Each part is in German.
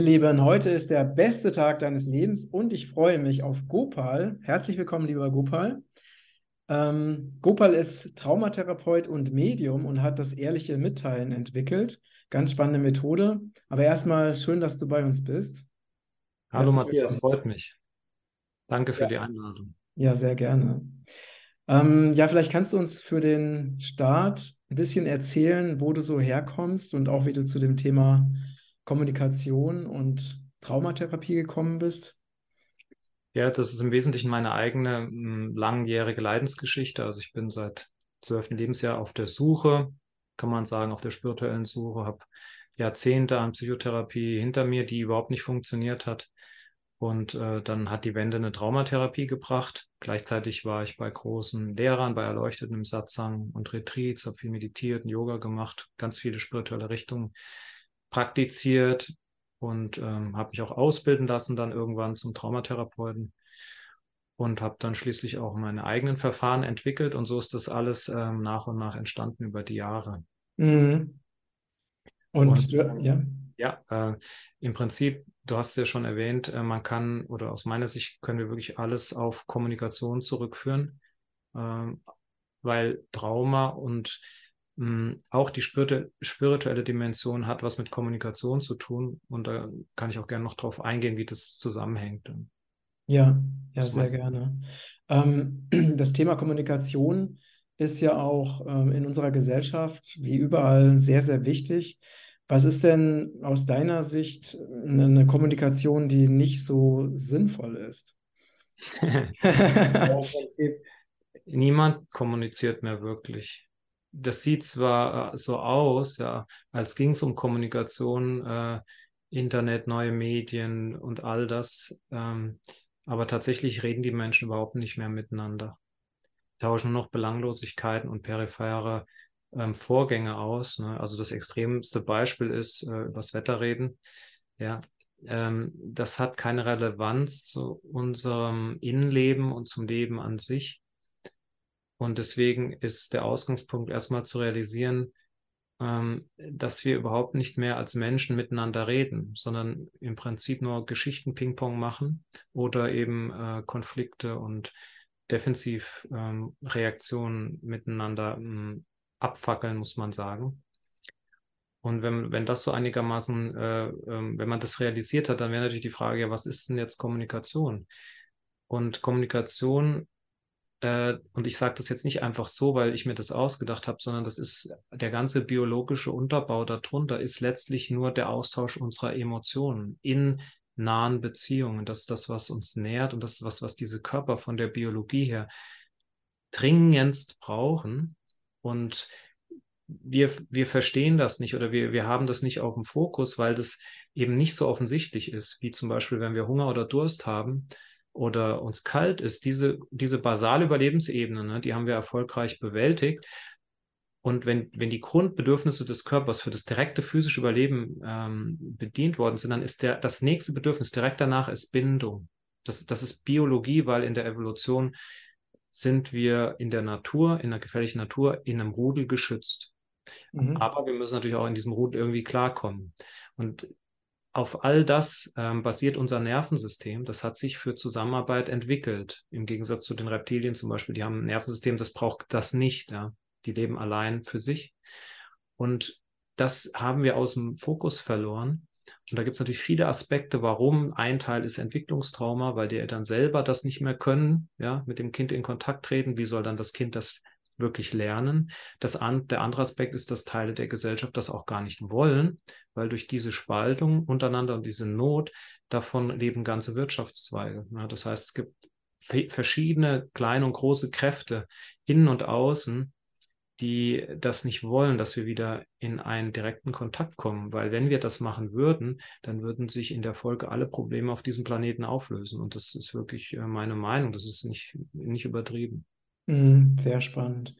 Ihr Lieben, heute ist der beste Tag deines Lebens und ich freue mich auf Gopal. Herzlich willkommen, lieber Gopal. Ähm, Gopal ist Traumatherapeut und Medium und hat das ehrliche Mitteilen entwickelt. Ganz spannende Methode. Aber erstmal schön, dass du bei uns bist. Hallo Herzlich Matthias, willkommen. freut mich. Danke für ja. die Einladung. Ja, sehr gerne. Ähm, ja, vielleicht kannst du uns für den Start ein bisschen erzählen, wo du so herkommst und auch wie du zu dem Thema Kommunikation und Traumatherapie gekommen bist? Ja, das ist im Wesentlichen meine eigene hm, langjährige Leidensgeschichte. Also ich bin seit zwölften Lebensjahr auf der Suche, kann man sagen, auf der spirituellen Suche, habe Jahrzehnte an Psychotherapie hinter mir, die überhaupt nicht funktioniert hat. Und äh, dann hat die Wende eine Traumatherapie gebracht. Gleichzeitig war ich bei großen Lehrern, bei Erleuchteten im Satsang und Retreats, habe viel meditiert, Yoga gemacht, ganz viele spirituelle Richtungen praktiziert und ähm, habe mich auch ausbilden lassen dann irgendwann zum Traumatherapeuten und habe dann schließlich auch meine eigenen Verfahren entwickelt und so ist das alles ähm, nach und nach entstanden über die Jahre. Mhm. Und, und ja, ja äh, im Prinzip, du hast es ja schon erwähnt, äh, man kann oder aus meiner Sicht können wir wirklich alles auf Kommunikation zurückführen, äh, weil Trauma und auch die spirituelle Dimension hat was mit Kommunikation zu tun. Und da kann ich auch gerne noch drauf eingehen, wie das zusammenhängt. Ja, ja, sehr gerne. Ähm, das Thema Kommunikation ist ja auch ähm, in unserer Gesellschaft wie überall sehr, sehr wichtig. Was ist denn aus deiner Sicht eine Kommunikation, die nicht so sinnvoll ist? Niemand kommuniziert mehr wirklich das sieht zwar äh, so aus, ja, als ging es um Kommunikation, äh, Internet, neue Medien und all das, ähm, aber tatsächlich reden die Menschen überhaupt nicht mehr miteinander. Tauschen nur noch Belanglosigkeiten und periphere ähm, Vorgänge aus. Ne? Also das extremste Beispiel ist äh, übers Wetter reden. Ja, ähm, das hat keine Relevanz zu unserem Innenleben und zum Leben an sich. Und deswegen ist der Ausgangspunkt erstmal zu realisieren, ähm, dass wir überhaupt nicht mehr als Menschen miteinander reden, sondern im Prinzip nur Geschichten Ping-Pong machen oder eben äh, Konflikte und Defensivreaktionen ähm, miteinander ähm, abfackeln, muss man sagen. Und wenn, wenn das so einigermaßen, äh, äh, wenn man das realisiert hat, dann wäre natürlich die Frage, ja, was ist denn jetzt Kommunikation? Und Kommunikation äh, und ich sage das jetzt nicht einfach so, weil ich mir das ausgedacht habe, sondern das ist der ganze biologische Unterbau darunter, ist letztlich nur der Austausch unserer Emotionen in nahen Beziehungen. Das ist das, was uns nährt und das ist was, was diese Körper von der Biologie her dringendst brauchen. Und wir, wir verstehen das nicht oder wir, wir haben das nicht auf dem Fokus, weil das eben nicht so offensichtlich ist, wie zum Beispiel, wenn wir Hunger oder Durst haben oder uns kalt ist, diese, diese basale Überlebensebene, ne, die haben wir erfolgreich bewältigt. Und wenn, wenn die Grundbedürfnisse des Körpers für das direkte physische Überleben ähm, bedient worden sind, dann ist der, das nächste Bedürfnis direkt danach ist Bindung. Das, das ist Biologie, weil in der Evolution sind wir in der Natur, in der gefährlichen Natur, in einem Rudel geschützt. Mhm. Aber wir müssen natürlich auch in diesem Rudel irgendwie klarkommen. Und auf all das ähm, basiert unser Nervensystem. Das hat sich für Zusammenarbeit entwickelt. Im Gegensatz zu den Reptilien zum Beispiel, die haben ein Nervensystem, das braucht das nicht. Ja? Die leben allein für sich. Und das haben wir aus dem Fokus verloren. Und da gibt es natürlich viele Aspekte, warum ein Teil ist Entwicklungstrauma, weil die Eltern selber das nicht mehr können, ja, mit dem Kind in Kontakt treten. Wie soll dann das Kind das wirklich lernen. Das an, der andere Aspekt ist, dass Teile der Gesellschaft das auch gar nicht wollen, weil durch diese Spaltung untereinander und diese Not davon leben ganze Wirtschaftszweige. Ja, das heißt, es gibt verschiedene kleine und große Kräfte innen und außen, die das nicht wollen, dass wir wieder in einen direkten Kontakt kommen. Weil wenn wir das machen würden, dann würden sich in der Folge alle Probleme auf diesem Planeten auflösen. Und das ist wirklich äh, meine Meinung. Das ist nicht, nicht übertrieben. Mhm, sehr spannend.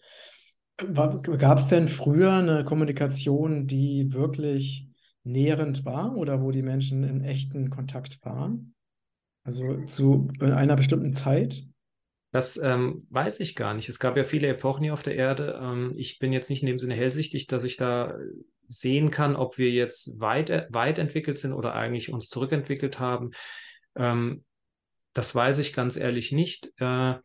Gab es denn früher eine Kommunikation, die wirklich nährend war oder wo die Menschen in echten Kontakt waren? Also zu einer bestimmten Zeit? Das ähm, weiß ich gar nicht. Es gab ja viele Epochen hier auf der Erde. Ähm, ich bin jetzt nicht in dem Sinne hellsichtig, dass ich da sehen kann, ob wir jetzt weit, weit entwickelt sind oder eigentlich uns zurückentwickelt haben. Ähm, das weiß ich ganz ehrlich nicht. Äh,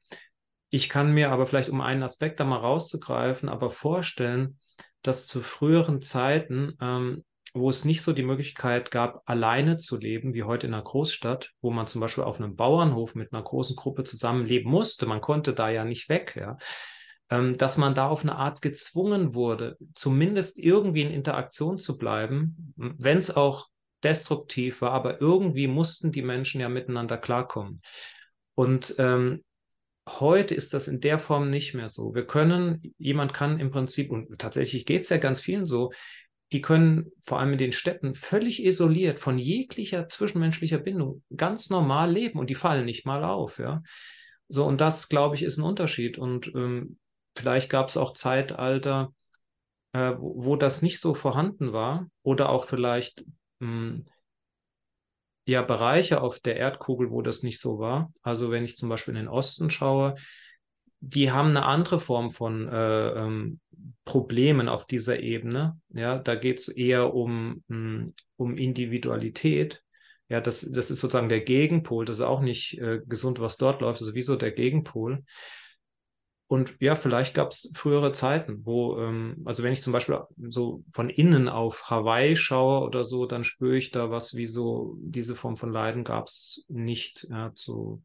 ich kann mir aber vielleicht, um einen Aspekt da mal rauszugreifen, aber vorstellen, dass zu früheren Zeiten ähm, wo es nicht so die Möglichkeit gab, alleine zu leben, wie heute in einer Großstadt, wo man zum Beispiel auf einem Bauernhof mit einer großen Gruppe zusammenleben musste. Man konnte da ja nicht weg, ja. Ähm, dass man da auf eine Art gezwungen wurde, zumindest irgendwie in Interaktion zu bleiben, wenn es auch destruktiv war, aber irgendwie mussten die Menschen ja miteinander klarkommen. Und ähm, Heute ist das in der Form nicht mehr so. Wir können, jemand kann im Prinzip, und tatsächlich geht es ja ganz vielen so, die können vor allem in den Städten völlig isoliert von jeglicher zwischenmenschlicher Bindung ganz normal leben und die fallen nicht mal auf, ja. So, und das, glaube ich, ist ein Unterschied. Und ähm, vielleicht gab es auch Zeitalter, äh, wo, wo, das nicht so vorhanden war, oder auch vielleicht mh, hm, ja Bereiche auf der Erdkugel, wo das nicht so war. Also wenn ich zum Beispiel in den Osten schaue, die haben eine andere Form von äh, ähm, Problemen auf dieser Ebene. Ja, da geht es eher um, hm, um Individualität. Ja, das, das ist sozusagen der Gegenpol. Das ist auch nicht äh, gesund, was dort läuft. Das ist wie so der Gegenpol. Und ja, vielleicht gab es frühere Zeiten, wo, ähm, also wenn ich zum Beispiel so von innen auf Hawaii schaue oder so, dann spüre ich da was wie so, diese Form von Leiden gab es nicht ja, zu,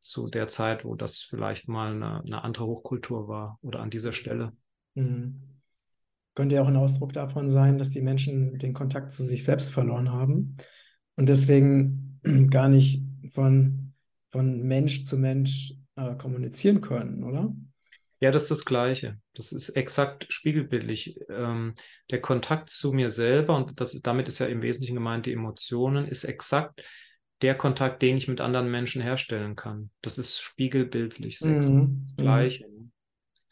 zu der Zeit, wo das vielleicht mal eine, eine andere Hochkultur war oder an dieser Stelle. Mhm. Könnte ja auch ein Ausdruck davon sein, dass die Menschen den Kontakt zu sich selbst verloren haben und deswegen gar nicht von, von Mensch zu Mensch äh, kommunizieren können, oder? Ja, das ist das Gleiche. Das ist exakt spiegelbildlich. Ähm, der Kontakt zu mir selber, und das, damit ist ja im Wesentlichen gemeint, die Emotionen, ist exakt der Kontakt, den ich mit anderen Menschen herstellen kann. Das ist spiegelbildlich, das, ist mhm. das Gleiche.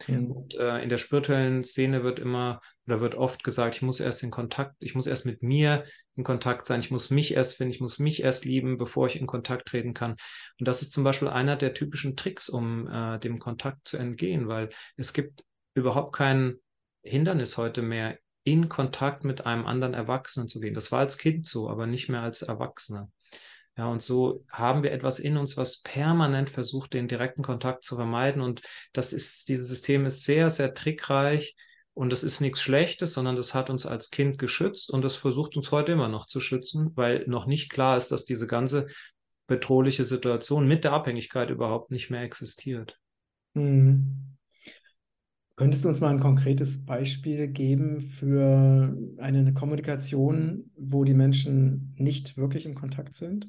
Mhm. Und äh, in der spirituellen Szene wird immer oder wird oft gesagt, ich muss erst in Kontakt, ich muss erst mit mir in Kontakt sein, ich muss mich erst finden, ich muss mich erst lieben, bevor ich in Kontakt treten kann. Und das ist zum Beispiel einer der typischen Tricks, um äh, dem Kontakt zu entgehen, weil es gibt überhaupt kein Hindernis heute mehr, in Kontakt mit einem anderen Erwachsenen zu gehen. Das war als Kind so, aber nicht mehr als Erwachsener. Ja, und so haben wir etwas in uns, was permanent versucht, den direkten Kontakt zu vermeiden. Und das ist, dieses System ist sehr, sehr trickreich. Und das ist nichts Schlechtes, sondern das hat uns als Kind geschützt und das versucht uns heute immer noch zu schützen, weil noch nicht klar ist, dass diese ganze bedrohliche Situation mit der Abhängigkeit überhaupt nicht mehr existiert. Mhm. Könntest du uns mal ein konkretes Beispiel geben für eine Kommunikation, wo die Menschen nicht wirklich in Kontakt sind?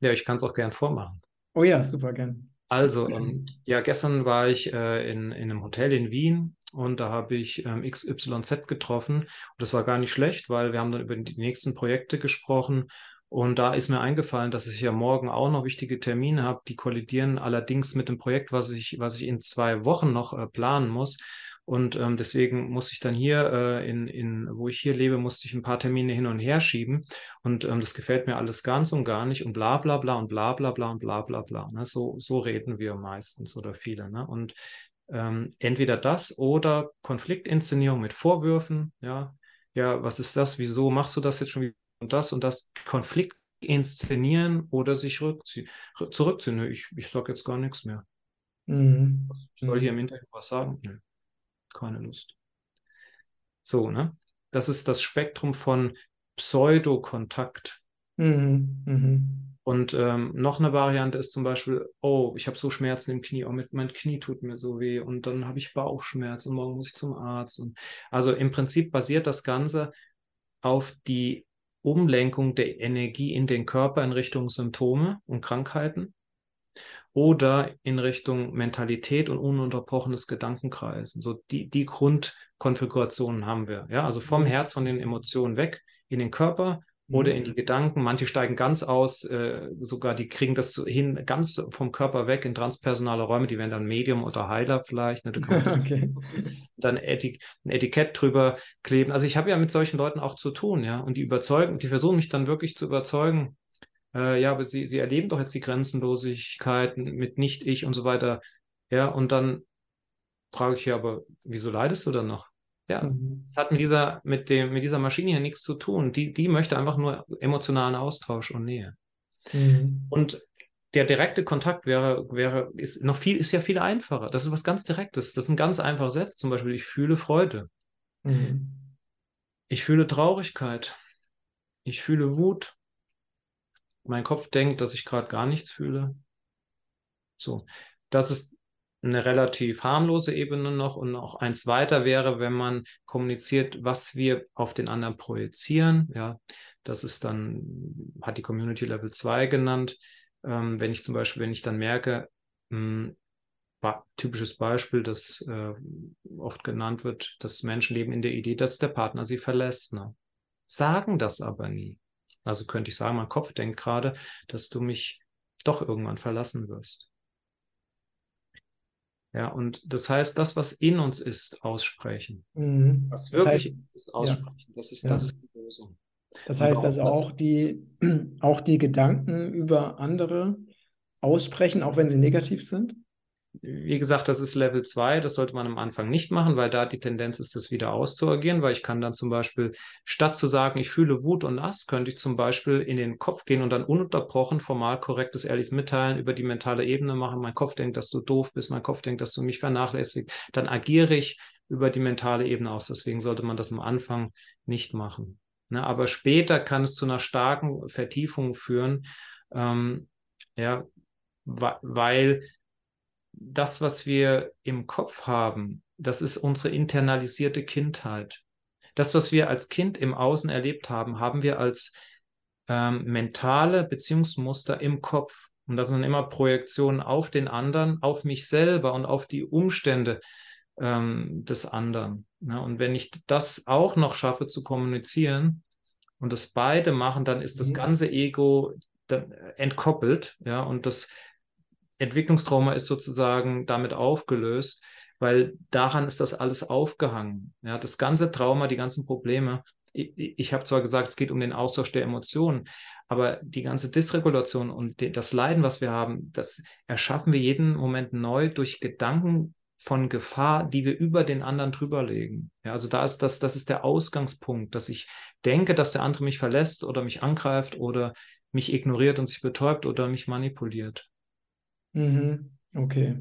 Ja, ich kann es auch gern vormachen. Oh ja, super gern. Also, ähm, ja, gestern war ich äh, in, in einem Hotel in Wien und da habe ich ähm, XYZ getroffen. Und das war gar nicht schlecht, weil wir haben dann über die nächsten Projekte gesprochen. Und da ist mir eingefallen, dass ich ja morgen auch noch wichtige Termine habe, die kollidieren allerdings mit dem Projekt, was ich, was ich in zwei Wochen noch äh, planen muss. Und ähm, deswegen muss ich dann hier, äh, in, in, wo ich hier lebe, musste ich ein paar Termine hin und her schieben. Und ähm, das gefällt mir alles ganz und gar nicht und bla bla bla und bla bla bla und bla bla bla. Ne? So, so reden wir meistens oder viele. Ne? Und ähm, entweder das oder Konfliktinszenierung mit Vorwürfen. Ja, ja, was ist das? Wieso machst du das jetzt schon wieder? Und das und das Konflikt inszenieren oder sich zurückziehen. Ich, ich sage jetzt gar nichts mehr. Mhm. Ich soll hier im Internet was sagen? Nö keine Lust. So, ne? Das ist das Spektrum von Pseudokontakt. Mhm. Mhm. Und ähm, noch eine Variante ist zum Beispiel, oh, ich habe so Schmerzen im Knie, oh, mit, mein Knie tut mir so weh und dann habe ich Bauchschmerz und morgen muss ich zum Arzt. Und, also im Prinzip basiert das Ganze auf die Umlenkung der Energie in den Körper in Richtung Symptome und Krankheiten oder in Richtung Mentalität und ununterbrochenes Gedankenkreisen. So die, die Grundkonfigurationen haben wir. Ja, also vom mhm. Herz, von den Emotionen weg in den Körper oder in die mhm. Gedanken. Manche steigen ganz aus, äh, sogar die kriegen das hin, ganz vom Körper weg in transpersonale Räume, die werden dann Medium oder Heiler vielleicht. Ne? okay. Dann Etik ein Etikett drüber kleben. Also ich habe ja mit solchen Leuten auch zu tun, ja. Und die überzeugen, die versuchen mich dann wirklich zu überzeugen, äh, ja, aber sie, sie erleben doch jetzt die Grenzenlosigkeit mit Nicht-Ich und so weiter. Ja, und dann frage ich ja, aber wieso leidest du dann noch? Ja, mhm. es hat mit dieser, mit dem, mit dieser Maschine hier nichts zu tun. Die, die möchte einfach nur emotionalen Austausch und Nähe. Mhm. Und der direkte Kontakt wäre, wäre, ist noch viel, ist ja viel einfacher. Das ist was ganz Direktes. Das sind ganz einfache Sätze. Zum Beispiel, ich fühle Freude. Mhm. Ich fühle Traurigkeit. Ich fühle Wut. Mein Kopf denkt, dass ich gerade gar nichts fühle. So, das ist eine relativ harmlose Ebene noch und noch eins weiter wäre, wenn man kommuniziert, was wir auf den anderen projizieren. Ja, das ist dann, hat die Community Level 2 genannt. Ähm, wenn ich zum Beispiel, wenn ich dann merke, mh, hm, typisches Beispiel, das äh, oft genannt wird, dass Menschen leben in der Idee, dass der Partner sie verlässt. Ne? Sagen das aber nie. Also könnte ich sagen, mein Kopf denkt gerade, dass du mich doch irgendwann verlassen wirst. Ja, und das heißt, das, was in uns ist, aussprechen. Mhm. Was wirklich das heißt, ist, aussprechen. Ja. Das, ist, ja. das ist die Lösung. Das heißt also auch die, auch die Gedanken über andere aussprechen, auch wenn sie negativ sind? Wie gesagt, das ist Level 2, das sollte man am Anfang nicht machen, weil da die Tendenz ist, das wieder auszuagieren, weil ich kann dann zum Beispiel, statt zu sagen, ich fühle Wut und Hass, könnte ich zum Beispiel in den Kopf gehen und dann ununterbrochen formal korrektes, ehrliches Mitteilen über die mentale Ebene machen. Mein Kopf denkt, dass du doof bist, mein Kopf denkt, dass du mich vernachlässigst. Dann agiere ich über die mentale Ebene aus. Deswegen sollte man das am Anfang nicht machen. Ne, aber später kann es zu einer starken Vertiefung führen, ähm, ja, weil das, was wir im Kopf haben, das ist unsere internalisierte Kindheit. Das, was wir als Kind im Außen erlebt haben, haben wir als ähm, mentale Beziehungsmuster im Kopf. Und das sind immer Projektionen auf den anderen, auf mich selber und auf die Umstände ähm, des anderen. Ja, und wenn ich das auch noch schaffe zu kommunizieren und das beide machen, dann ist das mhm. ganze Ego entkoppelt. Ja, und das Entwicklungstrauma ist sozusagen damit aufgelöst, weil daran ist das alles aufgehangen. Ja, das ganze Trauma, die ganzen Probleme. Ich, ich habe zwar gesagt, es geht um den Austausch der Emotionen, aber die ganze Dysregulation und das Leiden, was wir haben, das erschaffen wir jeden Moment neu durch Gedanken von Gefahr, die wir über den anderen drüberlegen. Ja, also da ist das, das ist der Ausgangspunkt, dass ich denke, dass der andere mich verlässt oder mich angreift oder mich ignoriert und sich betäubt oder mich manipuliert. Mhm. Okay.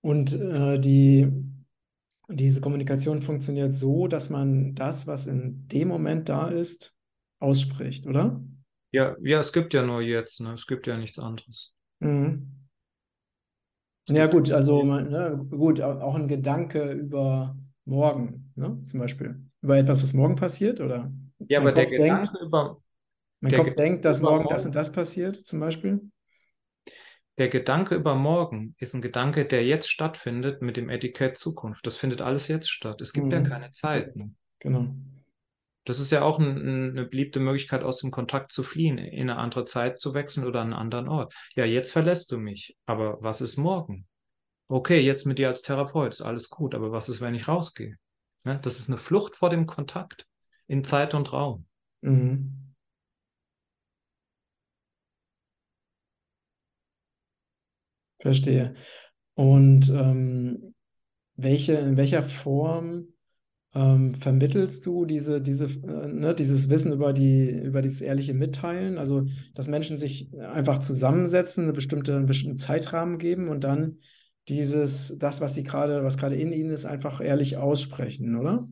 Und äh, die, diese Kommunikation funktioniert so, dass man das, was in dem Moment da ist, ausspricht, oder? Ja, ja, es gibt ja nur jetzt, ne? Es gibt ja nichts anderes. Mhm. Ja, gut, also man, ne, gut, auch ein Gedanke über morgen, ne, zum Beispiel. Über etwas, was morgen passiert, oder? Ja, mein aber Kopf der denkt, Gedanke über. Mein Kopf denkt, dass morgen das und das passiert, zum Beispiel. Der Gedanke über morgen ist ein Gedanke, der jetzt stattfindet mit dem Etikett Zukunft. Das findet alles jetzt statt. Es gibt mhm. ja keine Zeit. Ne? Genau. Das ist ja auch ein, eine beliebte Möglichkeit, aus dem Kontakt zu fliehen, in eine andere Zeit zu wechseln oder an einen anderen Ort. Ja, jetzt verlässt du mich, aber was ist morgen? Okay, jetzt mit dir als Therapeut ist alles gut, aber was ist, wenn ich rausgehe? Ne? Das ist eine Flucht vor dem Kontakt in Zeit und Raum. Mhm. Verstehe. Und ähm, welche, in welcher Form ähm, vermittelst du diese, diese, äh, ne, dieses Wissen über die, über dieses ehrliche Mitteilen? Also, dass Menschen sich einfach zusammensetzen, eine bestimmte, einen bestimmten Zeitrahmen geben und dann dieses, das, was sie gerade, was gerade in ihnen ist, einfach ehrlich aussprechen, oder?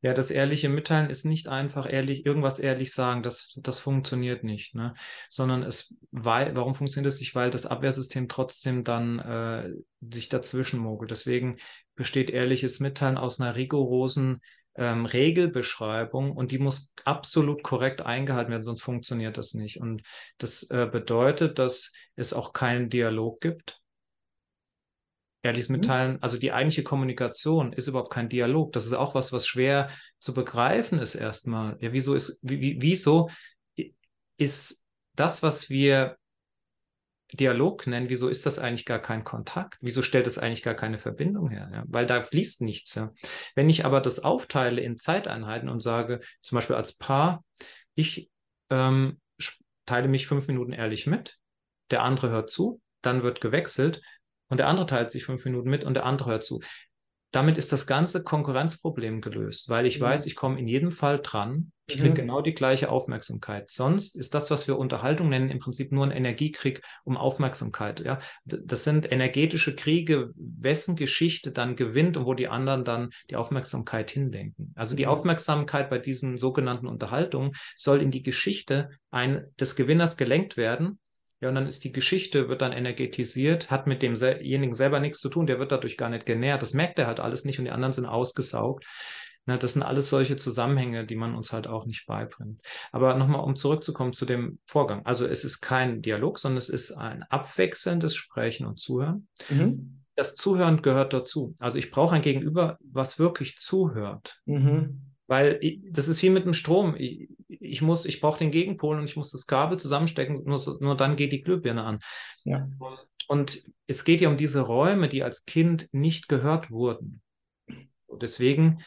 Ja, das ehrliche Mitteilen ist nicht einfach ehrlich, irgendwas ehrlich sagen, das, das funktioniert nicht, ne? Sondern es, weil, warum funktioniert das nicht? Weil das Abwehrsystem trotzdem dann äh, sich dazwischen mogelt. Deswegen besteht ehrliches Mitteilen aus einer rigorosen ähm, Regelbeschreibung und die muss absolut korrekt eingehalten werden, sonst funktioniert das nicht. Und das äh, bedeutet, dass es auch keinen Dialog gibt ehrliches mhm. Mitteilen, also die eigentliche Kommunikation ist überhaupt kein Dialog. Das ist auch was, was schwer zu begreifen ist erstmal. Ja, wieso ist, wie, wieso ist das, was wir Dialog nennen, wieso ist das eigentlich gar kein Kontakt? Wieso stellt es eigentlich gar keine Verbindung her? Ja? Weil da fließt nichts. Ja? Wenn ich aber das aufteile in Zeiteinheiten und sage, zum Beispiel als Paar, ich ähm, teile mich fünf Minuten ehrlich mit, der andere hört zu, dann wird gewechselt und der andere teilt sich fünf Minuten mit und der andere hört zu damit ist das ganze Konkurrenzproblem gelöst, weil ich mhm. weiß, ich komme in jedem Fall dran. Ich kriege mhm. genau die gleiche Aufmerksamkeit. Sonst ist das, was wir Unterhaltung nennen, im Prinzip nur ein Energiekrieg um Aufmerksamkeit. Ja? Das sind energetische Kriege, wessen Geschichte dann gewinnt und wo die anderen dann die Aufmerksamkeit hinlenken. Also die mhm. Aufmerksamkeit bei diesen sogenannten Unterhaltungen soll in die Geschichte ein, des Gewinners gelenkt werden ja, und dann ist die Geschichte, wird dann energetisiert, hat mit demjenigen selber nichts zu tun, der wird dadurch gar nicht genährt. Das merkt er halt alles nicht und die anderen sind ausgesaugt. Na, das sind alles solche Zusammenhänge, die man uns halt auch nicht beibringt. Aber nochmal, um zurückzukommen zu dem Vorgang. Also es ist kein Dialog, sondern es ist ein abwechselndes Sprechen und Zuhören. Mhm. Das Zuhören gehört dazu. Also ich brauche ein Gegenüber, was wirklich zuhört. Mhm. Weil ich, das ist wie mit dem Strom. Ich, ich muss, ich brauche den Gegenpol und ich muss das Kabel zusammenstecken, nur, nur dann geht die Glühbirne an. Ja. Und es geht ja um diese Räume, die als Kind nicht gehört wurden. Und deswegen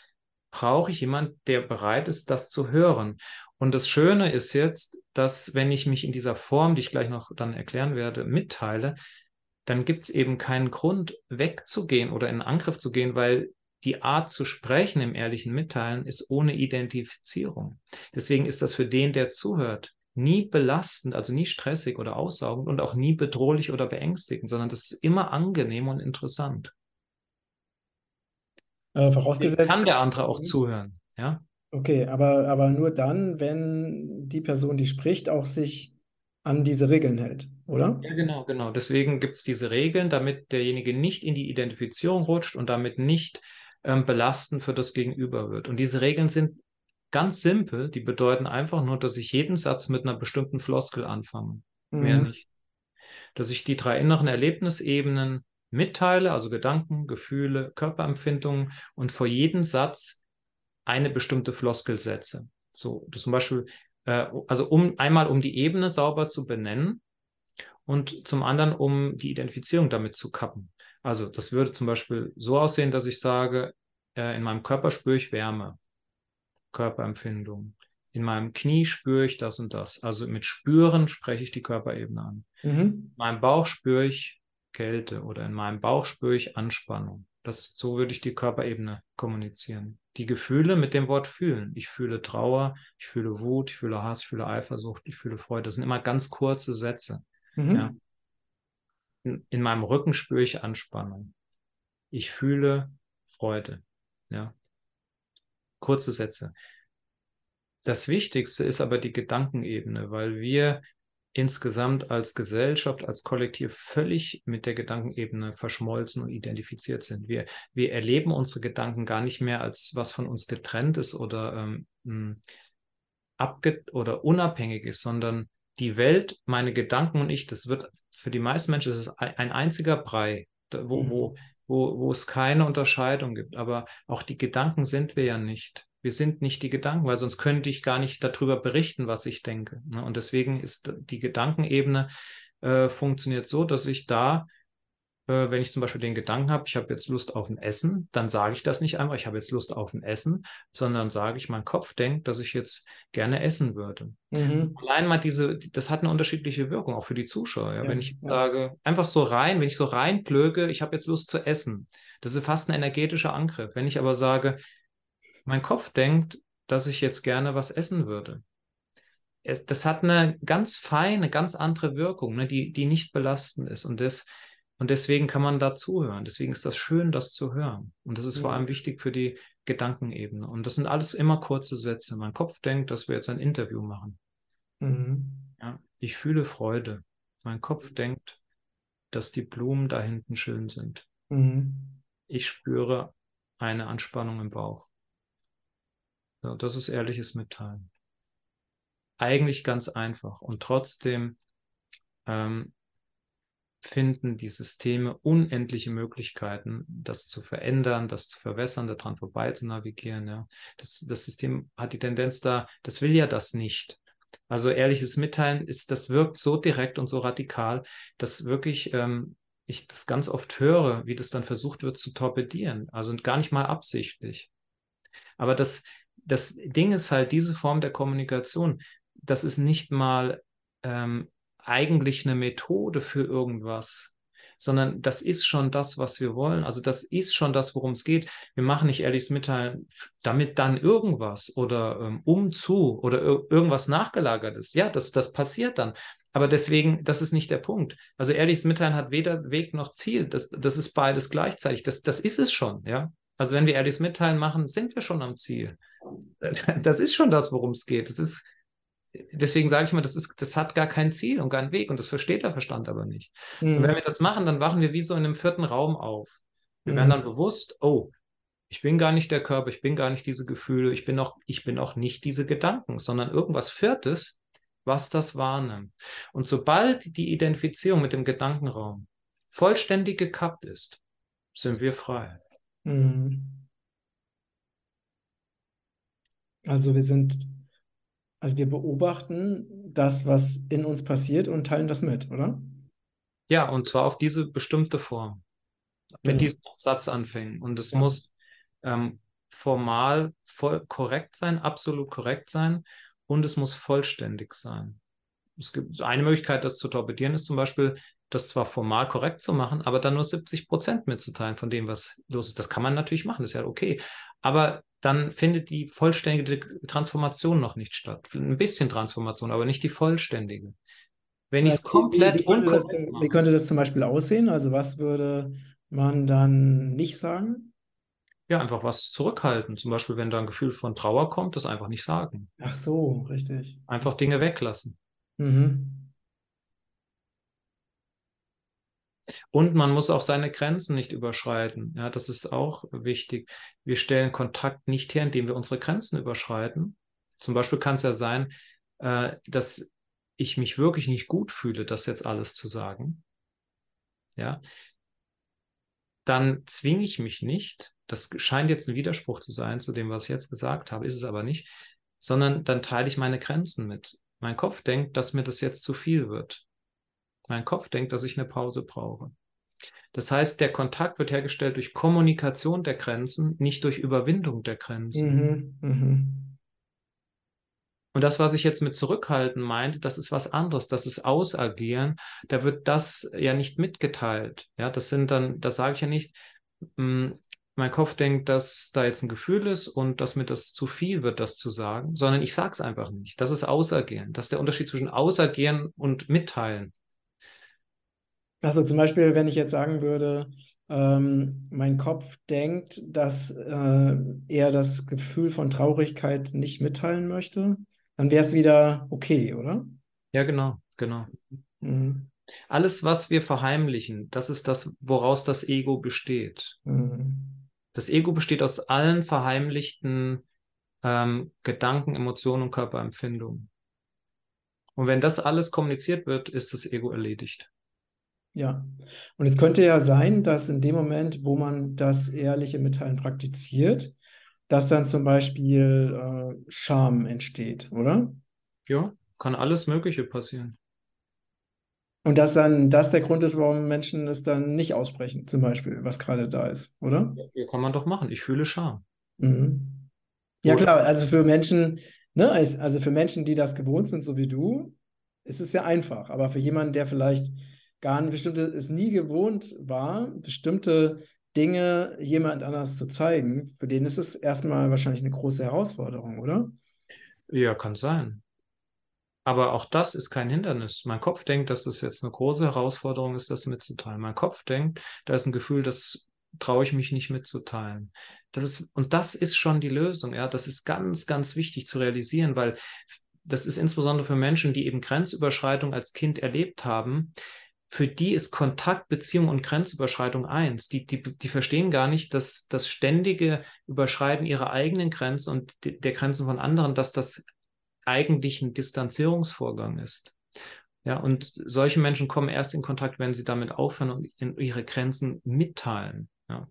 brauche ich jemanden, der bereit ist, das zu hören. Und das Schöne ist jetzt, dass wenn ich mich in dieser Form, die ich gleich noch dann erklären werde, mitteile, dann gibt es eben keinen Grund, wegzugehen oder in Angriff zu gehen, weil die Art zu sprechen im ehrlichen Mitteilen ist ohne Identifizierung. Deswegen ist das für den, der zuhört, nie belastend, also nie stressig oder aussaugend und auch nie bedrohlich oder beängstigend, sondern das ist immer angenehm und interessant. Äh, vorausgesetzt. Kann der andere auch zuhören, ja? Okay, aber, aber nur dann, wenn die Person, die spricht, auch sich an diese Regeln hält, oder? Ja, genau, genau. Deswegen gibt es diese Regeln, damit derjenige nicht in die Identifizierung rutscht und damit nicht ähm, belastend für das Gegenüber wird. Und diese Regeln sind ganz simpel, die bedeuten einfach nur, dass ich jeden Satz mit einer bestimmten Floskel anfange. Mhm. Mehr nicht. Dass ich die drei inneren Erlebnisebenen mitteile, also Gedanken, Gefühle, Körperempfindungen und vor jedem Satz eine bestimmte Floskel setze. So, zum Beispiel, äh, also um einmal um die Ebene sauber zu benennen und zum anderen um die Identifizierung damit zu kappen. Also das würde zum Beispiel so aussehen, dass ich sage, äh, in meinem Körper spüre ich Wärme, Körperempfindung. In meinem Knie spüre ich das und das. Also mit Spüren spreche ich die Körperebene an. Mhm. In meinem Bauch spüre ich Kälte oder in meinem Bauch spüre ich Anspannung. Das, so würde ich die Körperebene kommunizieren. Die Gefühle mit dem Wort fühlen. Ich fühle Trauer, ich fühle Wut, ich fühle Hass, ich fühle Eifersucht, ich fühle Freude. Das sind immer ganz kurze Sätze. Mhm. Ja in, in meinem Rücken spüre ich Anspannung. Ich fühle Freude. Ja. Kurze Sätze. Das Wichtigste ist aber die Gedankenebene, weil wir insgesamt als Gesellschaft, als Kollektiv völlig mit der Gedankenebene verschmolzen und identifiziert sind. Wir, wir erleben unsere Gedanken gar nicht mehr als was von uns getrennt ist oder ähm, hm, abge oder unabhängig ist, sondern die Welt, meine Gedanken und ich, das wird für die meisten Menschen das ist ein einziger Brei, wo, mhm. wo, wo, wo es keine Unterscheidung gibt. Aber auch die Gedanken sind wir ja nicht. Wir sind nicht die Gedanken, weil sonst könnte ich gar nicht darüber berichten, was ich denke. Ne? Und deswegen ist die Gedankenebene äh, funktioniert so, dass ich da äh, wenn ich zum Beispiel den Gedanken habe, ich habe jetzt Lust auf ein Essen, dann sage ich das nicht einfach, ich habe jetzt Lust auf ein Essen, sondern sage ich, mein Kopf denkt, dass ich jetzt gerne essen würde. Mhm. Allein mal diese, das hat eine unterschiedliche Wirkung, auch für die Zuschauer. Ja? Ja, wenn ich ja. sage, einfach so rein, wenn ich so reinplöge, ich habe jetzt Lust zu essen, das ist fast ein energetischer Angriff. Wenn ich aber sage, mein Kopf denkt, dass ich jetzt gerne was essen würde, es, das hat eine ganz feine, ganz andere Wirkung, ne, die, die nicht belastend ist. Und das und deswegen kann man da zuhören. Deswegen ist das schön, das zu hören. Und das ist ja. vor allem wichtig für die Gedankenebene. Und das sind alles immer kurze Sätze. Mein Kopf denkt, dass wir jetzt ein Interview machen. Mhm. Ja, ich fühle Freude. Mein Kopf denkt, dass die Blumen da hinten schön sind. Mhm. Ich spüre eine Anspannung im Bauch. Ja, das ist ehrliches Mitteilen. Eigentlich ganz einfach. Und trotzdem ähm, finden die Systeme unendliche Möglichkeiten, das zu verändern, das zu verwässern, daran vorbei zu navigieren. Ja. Das, das System hat die Tendenz da, das will ja das nicht. Also ehrliches Mitteilen ist, das wirkt so direkt und so radikal, dass wirklich ähm, ich das ganz oft höre, wie das dann versucht wird zu torpedieren. Also gar nicht mal absichtlich. Aber das, das Ding ist halt, diese Form der Kommunikation, das ist nicht mal ähm, eigentlich eine Methode für irgendwas, sondern das ist schon das, was wir wollen. Also das ist schon das, worum es geht. Wir machen nicht ehrliches Mitteilen, damit dann irgendwas oder ähm, um zu oder irgendwas nachgelagertes. Ja, das, das passiert dann. Aber deswegen, das ist nicht der Punkt. Also ehrliches Mitteilen hat weder Weg noch Ziel. Das, das ist beides gleichzeitig. Das, das ist es schon, ja. Also wenn wir ehrliches Mitteilen machen, sind wir schon am Ziel. Das ist schon das, worum es geht. Das ist, deswegen sage ich mal, das, ist, das hat gar kein Ziel und keinen Weg und das versteht der Verstand aber nicht. Mhm. Und wenn wir das machen, dann wachen wir wie so in einem vierten Raum auf. Wir mhm. werden dann bewusst, oh, ich bin gar nicht der Körper, ich bin gar nicht diese Gefühle, ich bin auch, ich bin auch nicht diese Gedanken, sondern irgendwas Viertes, was das wahrnimmt. Und sobald die Identifizierung mit dem Gedankenraum vollständig gekappt ist, sind wir frei. Mhm. Also wir sind also wir beobachten das, was in uns passiert und teilen das mit, oder? Ja, und zwar auf diese bestimmte Form. Mit ja. diesem Satz anfängen. Und es ja. muss ähm, formal voll korrekt sein, absolut korrekt sein und es muss vollständig sein. Es gibt eine Möglichkeit, das zu torpedieren, ist zum Beispiel, das zwar formal korrekt zu machen, aber dann nur 70 Prozent mitzuteilen von dem, was los ist. Das kann man natürlich machen, das ist ja okay. Aber dann findet die vollständige Transformation noch nicht statt. Ein bisschen Transformation, aber nicht die vollständige. Wenn ich es komplett wie, wie, könnte das, wie könnte das zum Beispiel aussehen? Also was würde man dann nicht sagen? Ja, einfach was zurückhalten. Zum Beispiel, wenn da ein Gefühl von Trauer kommt, das einfach nicht sagen. Ach so, richtig. Einfach Dinge weglassen. Mhm. Und man muss auch seine Grenzen nicht überschreiten. Ja, das ist auch wichtig. Wir stellen Kontakt nicht her, indem wir unsere Grenzen überschreiten. Zum Beispiel kann es ja sein, äh, dass ich mich wirklich nicht gut fühle, das jetzt alles zu sagen. Ja, dann zwinge ich mich nicht. Das scheint jetzt ein Widerspruch zu sein zu dem, was ich jetzt gesagt habe, ist es aber nicht, sondern dann teile ich meine Grenzen mit. Mein Kopf denkt, dass mir das jetzt zu viel wird. Mein Kopf denkt, dass ich eine Pause brauche. Das heißt, der Kontakt wird hergestellt durch Kommunikation der Grenzen, nicht durch Überwindung der Grenzen. Mhm, mh. Und das, was ich jetzt mit zurückhalten meinte, das ist was anderes, das ist Ausagieren. Da wird das ja nicht mitgeteilt. Ja, das sind dann, das sage ich ja nicht, mh, hm, mein Kopf denkt, dass da jetzt ein Gefühl ist und dass mir das zu viel wird, das zu sagen, sondern ich sage es einfach nicht. Das ist Ausagieren. Das ist der Unterschied zwischen Ausagieren und Mitteilen. Also zum Beispiel, wenn ich jetzt sagen würde, ähm, mein Kopf denkt, dass äh, er das Gefühl von Traurigkeit nicht mitteilen möchte, dann wäre es wieder okay, oder? Ja, genau, genau. Mhm. Alles, was wir verheimlichen, das ist das, woraus das Ego besteht. Mhm. Das Ego besteht aus allen verheimlichten ähm, Gedanken, Emotionen und Körperempfindungen. Und wenn das alles kommuniziert wird, ist das Ego erledigt. Ja, und es könnte ja sein, dass in dem Moment, wo man das ehrliche Mitteilen praktiziert, dass dann zum Beispiel äh, Scham entsteht, oder? Ja, kann alles Mögliche passieren. Und dass dann das der Grund ist, warum Menschen es dann nicht aussprechen, zum Beispiel, was gerade da ist, oder? Ja, kann man doch machen. Ich fühle Scham. Mhm. Ja, klar, also für Menschen, ne, also für Menschen, die das gewohnt sind, so wie du, ist es ja einfach. Aber für jemanden, der vielleicht gar nicht bestimmte, es nie gewohnt war, bestimmte Dinge jemand anders zu zeigen, für den ist es erstmal wahrscheinlich eine große Herausforderung, oder? Ja, kann sein. Aber auch das ist kein Hindernis. Mein Kopf denkt, dass das jetzt eine große Herausforderung ist, das mitzuteilen. Mein Kopf denkt, da ist ein Gefühl, das traue ich mich nicht mitzuteilen. Das ist, und das ist schon die Lösung, ja. Das ist ganz, ganz wichtig zu realisieren, weil das ist insbesondere für Menschen, die eben Grenzüberschreitung als Kind erlebt haben, für die ist Kontakt, Beziehung und Grenzüberschreitung eins. Die, die, die verstehen gar nicht, dass das ständige Überschreiten ihrer eigenen Grenzen und der Grenzen von anderen, dass das eigentlich ein Distanzierungsvorgang ist. Ja, und solche Menschen kommen erst in Kontakt, wenn sie damit aufhören und ihre Grenzen mitteilen. Ja.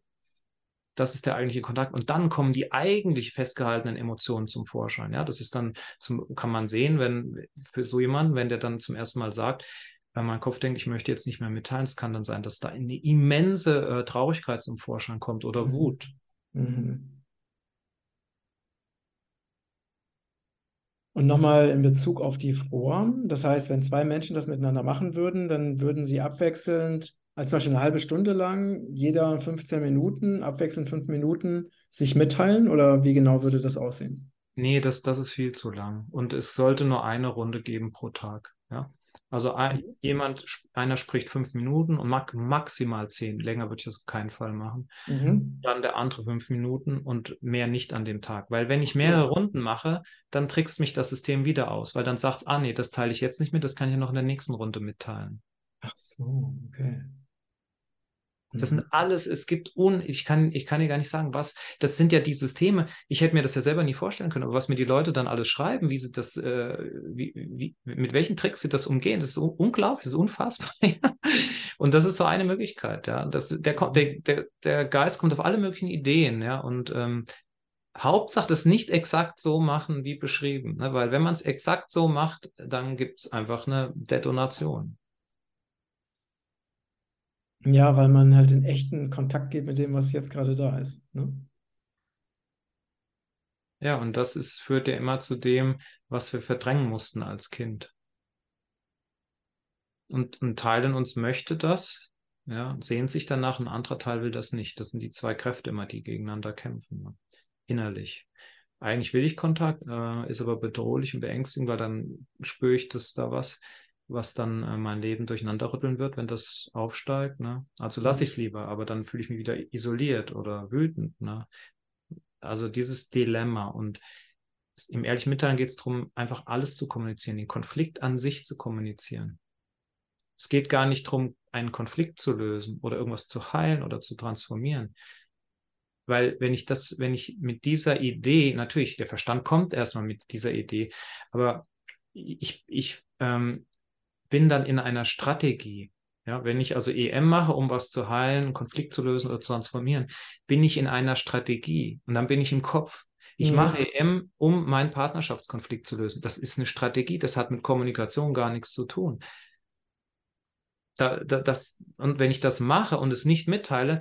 Das ist der eigentliche Kontakt. Und dann kommen die eigentlich festgehaltenen Emotionen zum Vorschein. Ja, das ist dann, zum, kann man sehen, wenn für so jemanden, wenn der dann zum ersten Mal sagt, wenn mein Kopf denkt, ich möchte jetzt nicht mehr mitteilen, es kann dann sein, dass da eine immense äh, Traurigkeit zum Vorschein kommt oder mhm. Wut. Mhm. Und nochmal in Bezug auf die Form, das heißt, wenn zwei Menschen das miteinander machen würden, dann würden sie abwechselnd, als zum Beispiel eine halbe Stunde lang, jeder 15 Minuten, abwechselnd fünf Minuten sich mitteilen oder wie genau würde das aussehen? Nee, das, das ist viel zu lang. Und es sollte nur eine Runde geben pro Tag. Ja. Also ein, jemand, einer spricht fünf Minuten und mag, maximal zehn. Länger würde ich das auf keinen Fall machen. Mhm. Dann der andere fünf Minuten und mehr nicht an dem Tag. Weil wenn ich mehrere so. Runden mache, dann trickst mich das System wieder aus, weil dann sagt es, ah nee, das teile ich jetzt nicht mit, das kann ich ja noch in der nächsten Runde mitteilen. Ach so, okay. Das sind mhm. alles, es gibt un, ich kann, ich kann dir gar nicht sagen, was, das sind ja die Systeme, ich hätte mir das ja selber nie vorstellen können, aber was mir die Leute dann alles schreiben, wie sie das, äh, wie, wie, mit welchen Tricks sie das umgehen, das ist unglaublich, das ist unfassbar. und das ist so eine Möglichkeit, ja. Das, der, der, der, der Geist kommt auf alle möglichen Ideen, ja, und ähm, Hauptsache das nicht exakt so machen wie beschrieben, ne? weil wenn man es exakt so macht, dann gibt es einfach eine Detonation. Ja, weil man halt in echten Kontakt geht mit dem, was jetzt gerade da ist. Ne? Ja, und das ist, führt ja immer zu dem, was wir verdrängen mussten als Kind. Und ein Teil in uns möchte das, ja, sehnt sich danach, ein anderer Teil will das nicht. Das sind die zwei Kräfte immer, die gegeneinander kämpfen, ne? innerlich. Eigentlich will ich Kontakt, äh, ist aber bedrohlich und beängstigend, weil dann spüre ich, dass da was was dann äh, mein Leben durcheinander rütteln wird, wenn das aufsteigt. Ne? Also lasse ich es lieber, aber dann fühle ich mich wieder isoliert oder wütend. Ne? Also dieses Dilemma und im ehrlichen Mitteilen geht es darum, einfach alles zu kommunizieren, den Konflikt an sich zu kommunizieren. Es geht gar nicht darum, einen Konflikt zu lösen oder irgendwas zu heilen oder zu transformieren. Weil wenn ich das, wenn ich mit dieser Idee, natürlich, der Verstand kommt erstmal mit dieser Idee, aber ich, ich ähm, bin dann in einer Strategie. Ja, wenn ich also EM mache, um was zu heilen, Konflikt zu lösen oder zu transformieren, bin ich in einer Strategie und dann bin ich im Kopf. Ich mhm. mache EM, um meinen Partnerschaftskonflikt zu lösen. Das ist eine Strategie, das hat mit Kommunikation gar nichts zu tun. Da, da, das, und wenn ich das mache und es nicht mitteile,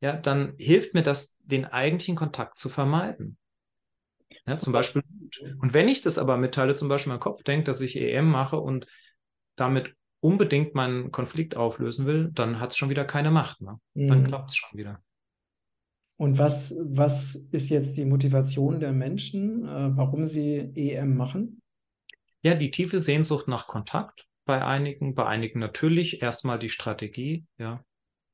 ja, dann hilft mir das, den eigentlichen Kontakt zu vermeiden. Ja, zum Beispiel. Und wenn ich das aber mitteile, zum Beispiel mein Kopf denkt, dass ich EM mache und damit unbedingt meinen Konflikt auflösen will, dann hat es schon wieder keine Macht. Ne? Dann mhm. klappt es schon wieder. Und was, was ist jetzt die Motivation der Menschen, äh, warum sie EM machen? Ja, die tiefe Sehnsucht nach Kontakt bei einigen, bei einigen natürlich erstmal die Strategie, ja.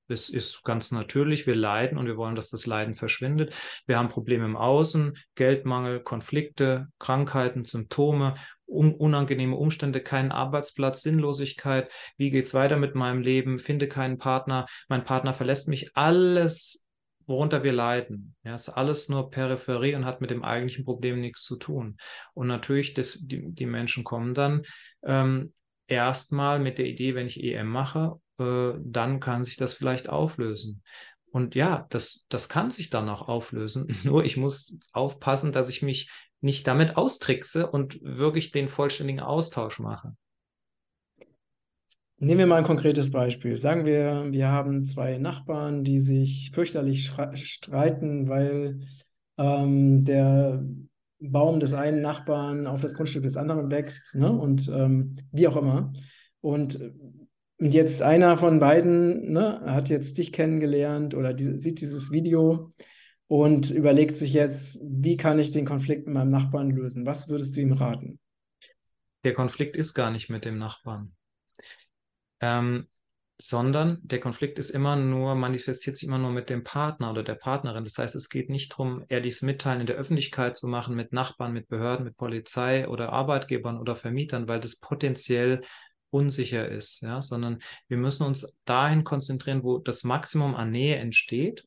Es ist ganz natürlich, wir leiden und wir wollen, dass das Leiden verschwindet. Wir haben Probleme im Außen, Geldmangel, Konflikte, Krankheiten, Symptome un unangenehme Umstände, keinen Arbeitsplatz, Sinnlosigkeit, wie geht's weiter mit meinem Leben, finde keinen Partner, mein Partner verlässt mich, alles, worunter wir leiden. Ja, ist alles nur Peripherie und hat mit dem eigentlichen Problem nichts zu tun. Und natürlich, das, die, die Menschen kommen dann ähm, erstmal mit der Idee, wenn ich EM mache, äh, dann kann sich das vielleicht auflösen. Und ja, das, das kann sich dann auch auflösen. Nur ich muss aufpassen, dass ich mich nicht damit austrickse und wirklich den vollständigen Austausch mache. Nehmen wir mal ein konkretes Beispiel. Sagen wir, wir haben zwei Nachbarn, die sich fürchterlich streiten, weil ähm, der Baum des einen Nachbarn auf das Grundstück des anderen wächst, ne? Und ähm, wie auch immer. Und jetzt einer von beiden ne, hat jetzt dich kennengelernt oder die, sieht dieses Video und überlegt sich jetzt, wie kann ich den Konflikt mit meinem Nachbarn lösen? Was würdest du ihm raten? Der Konflikt ist gar nicht mit dem Nachbarn, ähm, sondern der Konflikt ist immer nur, manifestiert sich immer nur mit dem Partner oder der Partnerin. Das heißt, es geht nicht darum, ehrliches Mitteilen in der Öffentlichkeit zu machen mit Nachbarn, mit Behörden, mit Polizei oder Arbeitgebern oder Vermietern, weil das potenziell unsicher ist, ja, sondern wir müssen uns dahin konzentrieren, wo das Maximum an Nähe entsteht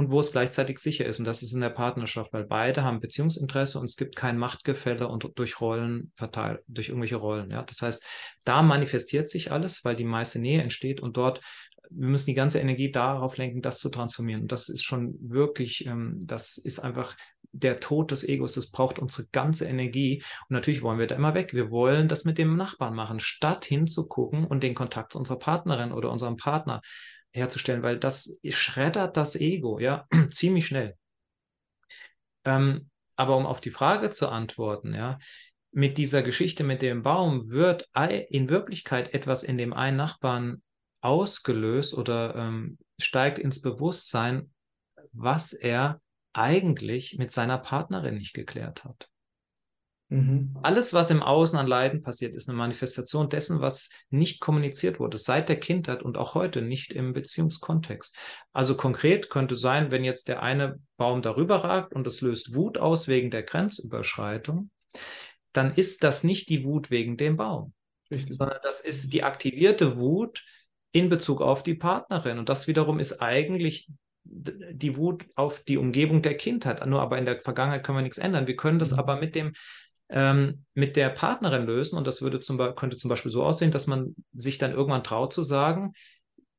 und wo es gleichzeitig sicher ist. Und das ist in der Partnerschaft, weil beide haben Beziehungsinteresse und es gibt kein Machtgefälle und durch Rollen verteilt, durch irgendwelche Rollen. Ja, das heißt, da manifestiert sich alles, weil die meiste Nähe entsteht und dort wir müssen die ganze Energie darauf lenken, das zu transformieren. Und das ist schon wirklich, ähm, das ist einfach der Tod des Egos. Das braucht unsere ganze Energie. Und natürlich wollen wir da immer weg. Wir wollen das mit dem Nachbarn machen, statt hinzugucken und den Kontakt zu unserer Partnerin oder unserem Partner herzustellen, weil das schreddert das Ego, ja, ziemlich schnell. Ähm, aber um auf die Frage zu antworten, ja, mit dieser Geschichte mit dem Baum wird in Wirklichkeit etwas in dem einen Nachbarn ausgelöst oder ähm, steigt ins Bewusstsein, was er eigentlich mit seiner Partnerin nicht geklärt hat. Mhm. Alles, was im Außen an Leiden passiert, ist eine Manifestation dessen, was nicht kommuniziert wurde, seit der Kindheit und auch heute nicht im Beziehungskontext. Also konkret könnte sein, wenn jetzt der eine Baum darüber ragt und es löst Wut aus wegen der Grenzüberschreitung, dann ist das nicht die Wut wegen dem Baum, Richtig. sondern das ist die aktivierte Wut in Bezug auf die Partnerin. Und das wiederum ist eigentlich die Wut auf die Umgebung der Kindheit. Nur aber in der Vergangenheit können wir nichts ändern. Wir können das mhm. aber mit dem ähm, mit der Partnerin lösen und das würde zum könnte zum Beispiel so aussehen, dass man sich dann irgendwann traut zu sagen,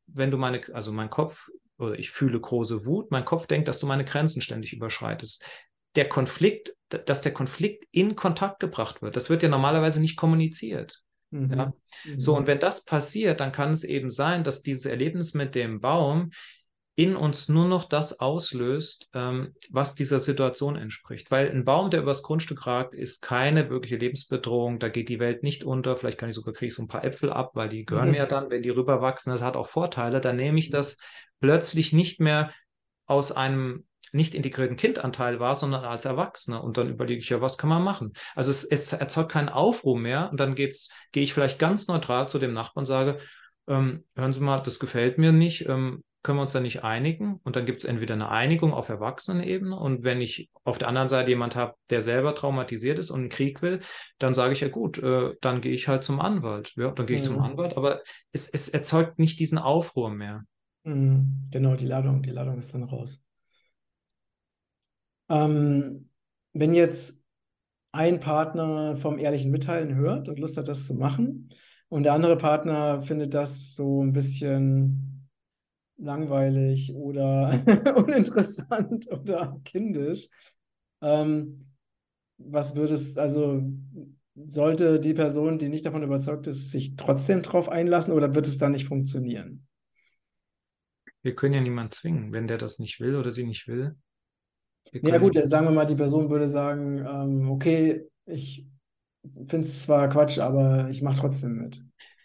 wenn du meine, also mein Kopf oder ich fühle große Wut, mein Kopf denkt, dass du meine Grenzen ständig überschreitest. Der Konflikt, dass der Konflikt in Kontakt gebracht wird, das wird ja normalerweise nicht kommuniziert. Mhm. Ja? So, und mhm. wenn das passiert, dann kann es eben sein, dass dieses Erlebnis mit dem Baum in uns nur noch das auslöst, ähm, was dieser Situation entspricht. Weil ein Baum, der übers Grundstück ragt, ist keine wirkliche Lebensbedrohung. Da geht die Welt nicht unter. Vielleicht kann ich sogar kriege ich so ein paar Äpfel ab, weil die gehören mhm. mir dann, wenn die rüberwachsen. Das hat auch Vorteile. Dann nehme ich das plötzlich nicht mehr aus einem nicht integrierten Kindanteil war, sondern als Erwachsener. Und dann überlege ich ja, was kann man machen? Also es, es erzeugt keinen Aufruhr mehr. Und dann gehe ich vielleicht ganz neutral zu dem Nachbarn und sage, ähm, hören Sie mal, das gefällt mir nicht. Ähm, können wir uns da nicht einigen? Und dann gibt es entweder eine Einigung auf Erwachsenenebene und wenn ich auf der anderen Seite jemand habe, der selber traumatisiert ist und einen Krieg will, dann sage ich ja gut, äh, dann gehe ich halt zum Anwalt. Ja, dann gehe ich mhm. zum Anwalt, aber es, es erzeugt nicht diesen Aufruhr mehr. Mhm. Genau, die Ladung, die Ladung ist dann raus. Ähm, wenn jetzt ein Partner vom ehrlichen Mitteilen hört und Lust hat, das zu machen, und der andere Partner findet das so ein bisschen langweilig oder uninteressant oder kindisch. Ähm, was würdest, also sollte die Person, die nicht davon überzeugt ist, sich trotzdem darauf einlassen oder wird es dann nicht funktionieren? Wir können ja niemanden zwingen, wenn der das nicht will oder sie nicht will. Ja gut, sagen wir mal, die Person würde sagen, ähm, okay, ich finde es zwar Quatsch, aber ich mache trotzdem mit.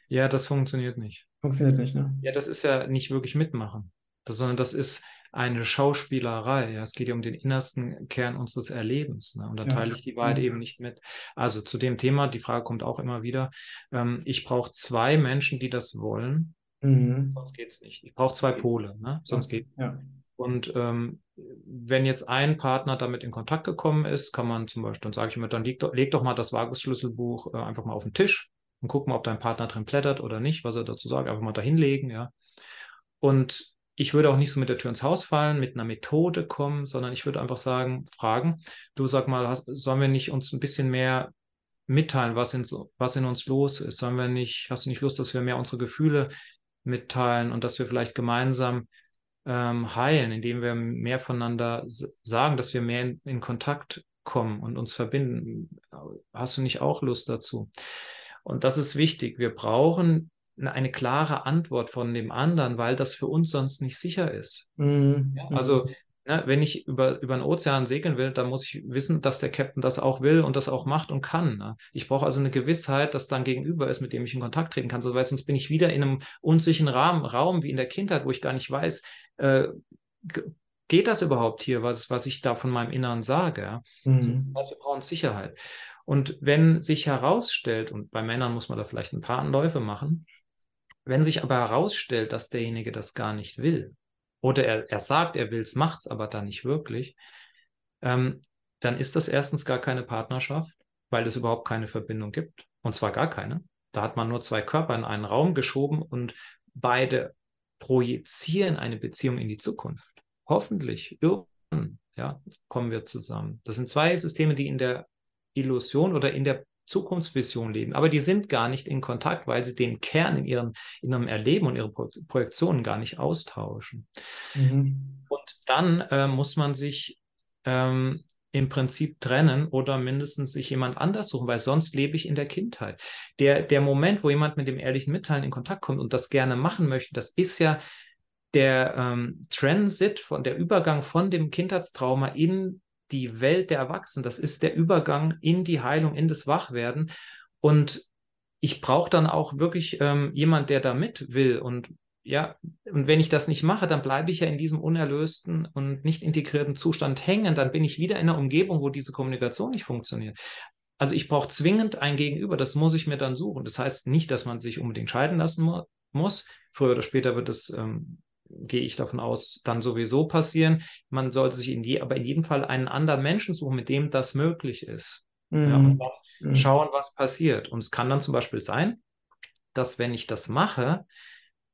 Ja, das funktioniert nicht. Funktioniert nicht, ne? Ja, das ist ja nicht wirklich mitmachen, das, sondern das ist eine Schauspielerei. Ja, es geht ja um den innersten Kern unseres Erlebens. Ne? Und da ja. teile ich die Wahrheit ja. eben nicht mit. Also zu dem Thema, die Frage kommt auch immer wieder. Ähm, ich brauche zwei Menschen, die das wollen. Mhm. Sonst geht es nicht. Ich brauche zwei Pole, ne? sonst geht ja. Und ähm, wenn jetzt ein Partner damit in Kontakt gekommen ist, kann man zum Beispiel, dann sage ich immer, dann leg, leg doch mal das Vagusschlüsselbuch äh, einfach mal auf den Tisch und gucken, ob dein Partner drin blättert oder nicht, was er dazu sagt, einfach mal dahinlegen, ja. Und ich würde auch nicht so mit der Tür ins Haus fallen, mit einer Methode kommen, sondern ich würde einfach sagen, fragen, du sag mal, hast, sollen wir nicht uns ein bisschen mehr mitteilen, was in, was in uns los ist? Sollen wir nicht, hast du nicht Lust, dass wir mehr unsere Gefühle mitteilen und dass wir vielleicht gemeinsam ähm, heilen, indem wir mehr voneinander sagen, dass wir mehr in, in Kontakt kommen und uns verbinden? Hast du nicht auch Lust dazu? Und das ist wichtig. Wir brauchen eine klare Antwort von dem anderen, weil das für uns sonst nicht sicher ist. Mhm. Ja, also ne, wenn ich über, über einen Ozean segeln will, dann muss ich wissen, dass der Captain das auch will und das auch macht und kann. Ne? Ich brauche also eine Gewissheit, dass dann gegenüber ist, mit dem ich in Kontakt treten kann. So, weil sonst bin ich wieder in einem unsicheren Rahmen, Raum wie in der Kindheit, wo ich gar nicht weiß, äh, geht das überhaupt hier, was, was ich da von meinem Inneren sage? Mhm. Also, wir brauchen Sicherheit. Und wenn sich herausstellt, und bei Männern muss man da vielleicht ein paar Anläufe machen, wenn sich aber herausstellt, dass derjenige das gar nicht will, oder er, er sagt, er will es, macht es aber dann nicht wirklich, ähm, dann ist das erstens gar keine Partnerschaft, weil es überhaupt keine Verbindung gibt. Und zwar gar keine. Da hat man nur zwei Körper in einen Raum geschoben und beide projizieren eine Beziehung in die Zukunft. Hoffentlich irgendwann ja, kommen wir zusammen. Das sind zwei Systeme, die in der Illusion oder in der Zukunftsvision leben, aber die sind gar nicht in Kontakt, weil sie den Kern in ihrem, in ihrem Erleben und ihre Projektionen gar nicht austauschen. Mhm. Und dann äh, muss man sich ähm, im Prinzip trennen oder mindestens sich jemand anders suchen, weil sonst lebe ich in der Kindheit. Der, der Moment, wo jemand mit dem ehrlichen Mitteilen in Kontakt kommt und das gerne machen möchte, das ist ja der ähm, Transit, von der Übergang von dem Kindheitstrauma in die Welt der Erwachsenen. Das ist der Übergang in die Heilung, in das Wachwerden. Und ich brauche dann auch wirklich ähm, jemand, der da mit will. Und ja, und wenn ich das nicht mache, dann bleibe ich ja in diesem unerlösten und nicht integrierten Zustand hängen. Dann bin ich wieder in einer Umgebung, wo diese Kommunikation nicht funktioniert. Also ich brauche zwingend ein Gegenüber, das muss ich mir dann suchen. Das heißt nicht, dass man sich unbedingt scheiden lassen mu muss. Früher oder später wird es, ähm, gehe ich davon aus, dann sowieso passieren. Man sollte sich in je, aber in jedem Fall einen anderen Menschen suchen, mit dem das möglich ist. Mhm. Ja, und dann mhm. schauen, was passiert. Und es kann dann zum Beispiel sein, dass wenn ich das mache,